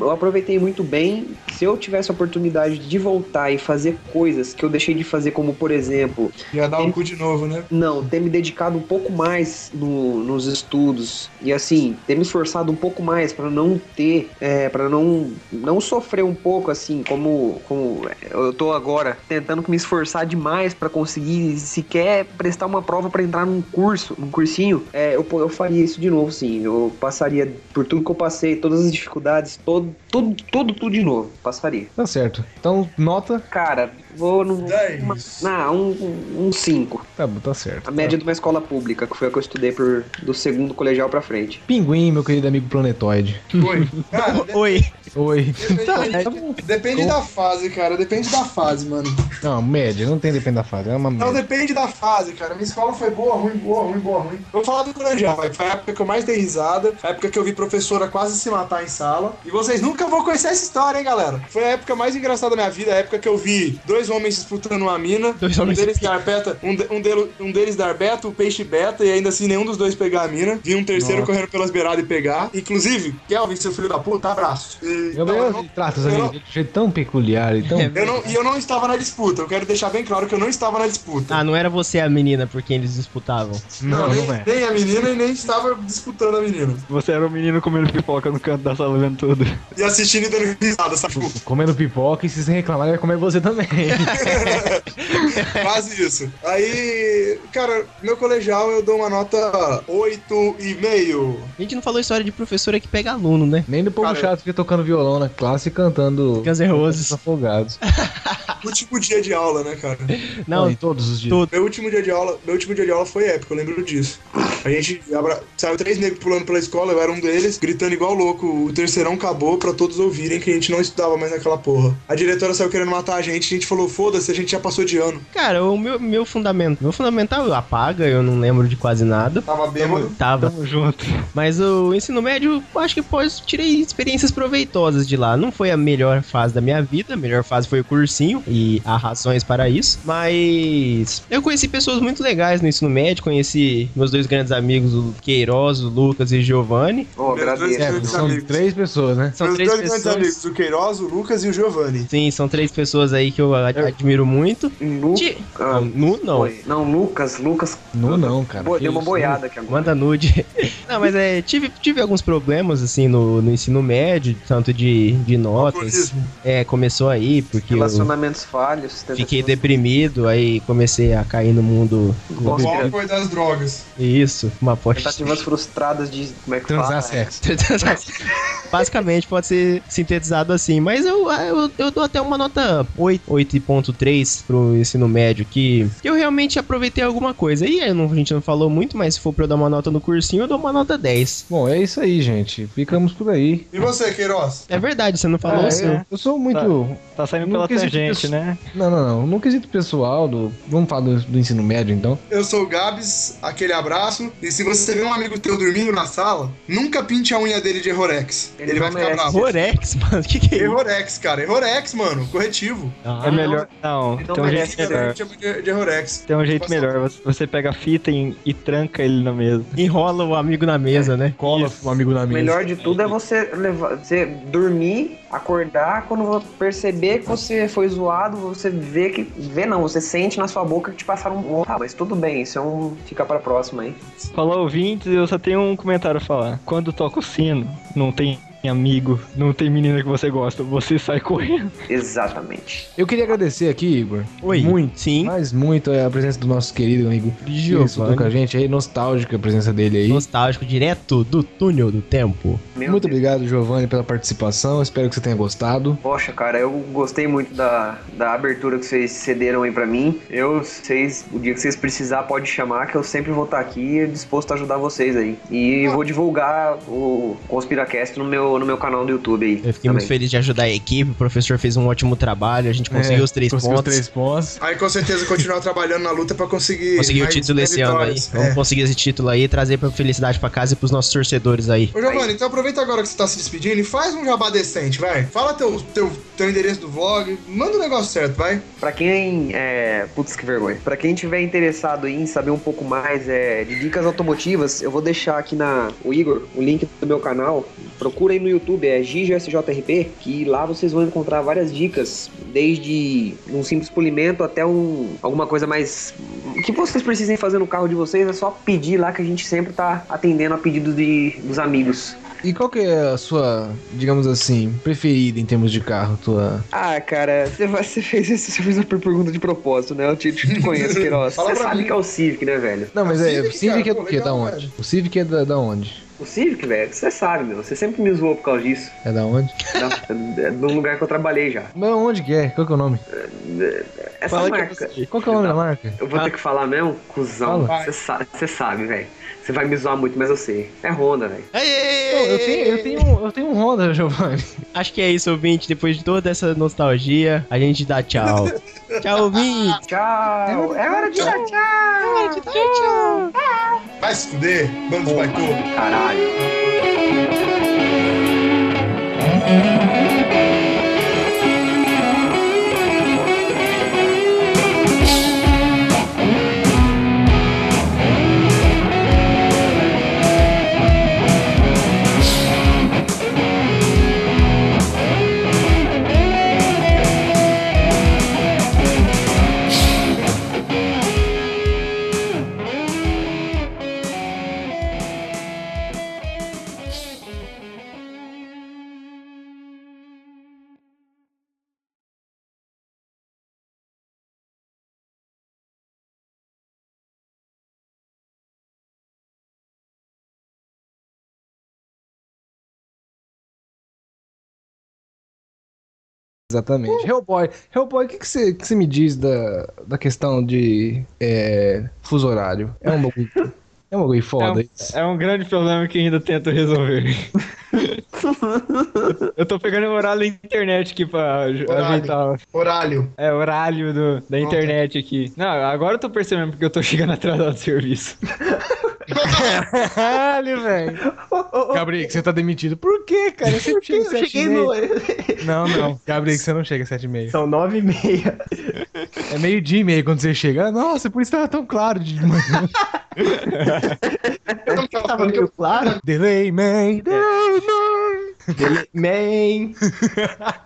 eu aproveitei muito bem. Se eu tivesse a oportunidade de voltar e fazer coisas que eu deixei de fazer, como por exemplo, Ia dar o cu de novo, né? não, ter me dedicado um pouco mais no- nos estudos e assim, ter me esforçado um pouco mais para não ter, é, para não não sofrer um pouco assim, como como eu tô agora tentando me esforçar demais para conseguir sequer prestar uma prova para entrar num curso, num cursinho, é, eu, eu faria isso de novo, sim. Eu passaria por tudo que eu passei, todas as dificuldades, todo, tudo, tudo, tudo de novo. Passaria. Tá certo. Então, nota. Cara, vou no. Dez. uma- Não, um 5. Um cinco. Tá bom, tá certo. A média de uma escola pública, que foi a que eu estudei por, do segundo colegial pra frente. Pinguim, meu querido amigo planetoide. Oi. (laughs) Cara, Oi. Oi. depende, tá, tá bom. depende da fase, cara. Depende da fase, mano. Não, média, não tem depende da fase. É uma Não, média. depende da fase, cara. Minha escola foi boa, ruim, boa, ruim, boa, ruim. Vou falar do colegial, vai. Foi a época que eu mais dei risada. Foi a época que eu vi professora quase se matar em sala. E vocês nunca vão conhecer essa história, hein, galera? Foi a época mais engraçada da minha vida, a época que eu vi dois homens disputando uma mina. Dois um homens deles dar beta, um, de- um, dele- um deles dar beta, o peixe beta, e ainda assim nenhum dos dois pegar a mina. Vi um terceiro correndo pelas beiradas e pegar. Inclusive, Kelvin, seu filho da puta, abraço. E- Não, eu não- eu não- de um jeito tão peculiar e tão. eu não, e eu não estava na disputa, eu quero deixar bem claro que eu não estava na disputa. Ah, não era você a menina por quem eles disputavam. Não, nem, não é. nem a menina e nem estava disputando a menina. Você era o menino comendo pipoca no canto da sala vendo tudo. E assistindo e dando risada, sabe? Comendo pipoca e se reclamar, vai comer você também. (laughs) Quase isso. Aí, cara, meu colegial eu dou uma nota 8,5. A gente não falou história de professora que pega aluno, né? Nem do povo Cara, chato fica tocando violão na classe e cantando Guns N' Roses. afogados. (laughs) Último dia de aula, né, cara? Não, em todos os dias. tudo. Meu último dia de aula, meu último dia de aula foi épico, eu lembro disso. A gente abra... saiu três negros pulando pela escola, eu era um deles, gritando igual louco. O terceirão acabou pra todos ouvirem que a gente não estudava mais naquela porra. A diretora saiu querendo matar a gente, a gente falou, foda-se, a gente já passou de ano. Cara, o meu, meu fundamental. Meu fundamental apaga, eu não lembro de quase nada. Tava bêbado. Tava. Tamo junto. Mas o ensino médio, eu acho que pode tirei experiências proveitosas de lá. Não foi a melhor fase da minha vida, a melhor fase foi o cursinho e há razões para isso. Mas eu conheci pessoas muito legais no ensino médio, conheci meus dois grandes amigos, o Queiroz, o Lucas e o Giovanni. Oh, agradeço. É, grandes são amigos. três pessoas, né? São Meus três dois grandes pessoas. amigos, o Queiroz, o Lucas e o Giovanni. Sim, são três pessoas aí que eu admiro muito. Lu... Ti- Ah, Nu não. foi. Não, Lucas, Lucas. Não, não, cara. Pô, deu uma boiada aqui agora. Manda nude. (laughs) Não, mas é, tive, tive alguns problemas, assim, no, no ensino médio, tanto de, de notas. É, começou aí, porque Relacionamentos falhos. fiquei deprimido, aí comecei a cair no mundo. Bom, O álcool e das drogas. Isso, uma posta. Tentativas frustradas de. Como é que Transar fala? (laughs) sexo. Basicamente pode ser sintetizado assim, mas eu, eu, eu dou até uma nota 8, 8.3 pro ensino médio, que, que eu realmente aproveitei alguma coisa. E aí, não- a gente não falou muito, mas se for pra eu dar uma nota no cursinho, eu dou uma nota 10. Bom, é isso aí, gente. Ficamos por aí. E você, Queiroz? É verdade, você não falou É, o seu. eu, eu sou muito. Tá saindo No pela tangente, né? Não, não, não. No quesito pessoal do. Vamos falar do, do ensino médio, então. Eu sou o Gabs, aquele abraço. E se você vê um amigo teu dormindo na sala, nunca pinte a unha dele de Errorex. Ele Ele, vai ficar merece. bravo. Rorex, (laughs) mano, o que que é isso? Errorex, cara. Errorex, mano. Corretivo. Ah, é melhor. Não, Então tem um jeito melhor. de, de Errorex. Tem um jeito melhor. Você- Você pega a fita e, e tranca ele na mesa. Enrola o amigo na mesa, né? Cola um amigo na O mesa. melhor de tudo é você levar, você dormir, acordar, quando perceber que você foi zoado, você vê que. Vê não, você sente na sua boca que te passaram um. Ah, mas tudo bem, isso é um. Fica pra próxima aí. Falou ouvintes, eu só tenho um comentário a falar. Quando toca o sino, não tem amigo, não tem menina que você gosta, você sai (laughs) correndo. Exatamente. Eu queria agradecer aqui, Igor. Oi. Muito. Sim. Mas muito é a presença do nosso querido amigo Giovanni. Com a gente aí. Nostálgica a presença dele aí. Nostálgico, direto do túnel do tempo. Meu Muito Deus. obrigado, Giovanni, pela participação. Espero que você tenha gostado. Poxa, cara, eu gostei muito da, da abertura que vocês cederam aí pra mim. Eu, vocês, o dia que vocês precisar, pode chamar, que eu sempre vou estar aqui disposto a ajudar vocês aí. E vou divulgar o Conspiracast no meu, no meu canal do YouTube aí. Eu fiquei muito feliz de ajudar a equipe, o professor fez um ótimo trabalho, a gente conseguiu É, os três conseguiu pontos. os três pontos. Aí com certeza continuar trabalhando na luta pra conseguir. Conseguiu o título esse ano aí. vitórias. Vamos É. conseguir esse título aí e trazer pra felicidade pra casa e pros nossos torcedores aí. Ô Giovanni, então aproveita agora que você tá se despedindo e faz um jabá decente, vai. Fala teu, teu, teu endereço do vlog, manda o negócio certo, vai. Pra quem é. Putz, que vergonha. Pra quem tiver interessado em saber um pouco mais é, de dicas automotivas, eu vou deixar aqui na. O Igor, o link do meu canal. Procura aí no YouTube, é GigoSJRP, que lá vocês vão encontrar várias dicas, desde um simples polimento até um, alguma coisa mais. O que vocês precisem fazer no carro de vocês é só pedir lá que a gente sempre tá atendendo a pedido de, dos amigos. E qual que é a sua, digamos assim, preferida em termos de carro? Tua... Ah, cara, você, fez isso, você fez uma pergunta de propósito, né? Eu te, te conheço, Queiroz. (laughs) Fala Você pra sabe mim. que é o Civic, né, velho? Não, mas é, o Civic, Civic cara, é pô, do quê? Da onde? velho. O Civic é da, da onde? O Civic, velho, você sabe, meu. Você sempre me zoou por causa disso. É da onde? Da, é do lugar que eu trabalhei já. Mas onde que é? Qual que é o nome? Essa Fala que marca. você- Qual que é o nome da marca? Eu vou ter que falar mesmo? Cusão. Você sabe, você sabe, velho. Você vai me zoar muito, mas eu sei. É Honda, velho. Eu tenho, eu tenho, eu tenho um Honda, Giovanni. Acho que é isso, ouvinte. Depois de toda essa nostalgia, a gente dá tchau. (laughs) tchau, ouvinte. Tchau! É hora de dar tchau! Vai se fuder, bando de. Caralho. Exatamente. Hellboy, Hellboy, o que, que, você, que você me diz da, da questão de é, fuso horário? É um bagulho, é um bagulho foda isso. É um grande problema que ainda tento resolver. (laughs) Eu tô pegando o horário da internet aqui pra ajeitar. Horário. É, horário do, da internet aqui. Não, agora eu tô percebendo porque eu tô (laughs) chegando atrasado do serviço. (laughs) Caralho, velho. Gabriel, você tá demitido. Por quê, cara? Eu chego às Eu cheguei no... Não, não. Gabriel, você não chega às sete e meia. São nove e meia. É meio dia e meia quando você chega. Ah, Nossa, por isso tava tão claro de manhã. Eu não tava Tava meio claro. Delay, man. Delay, man. Man.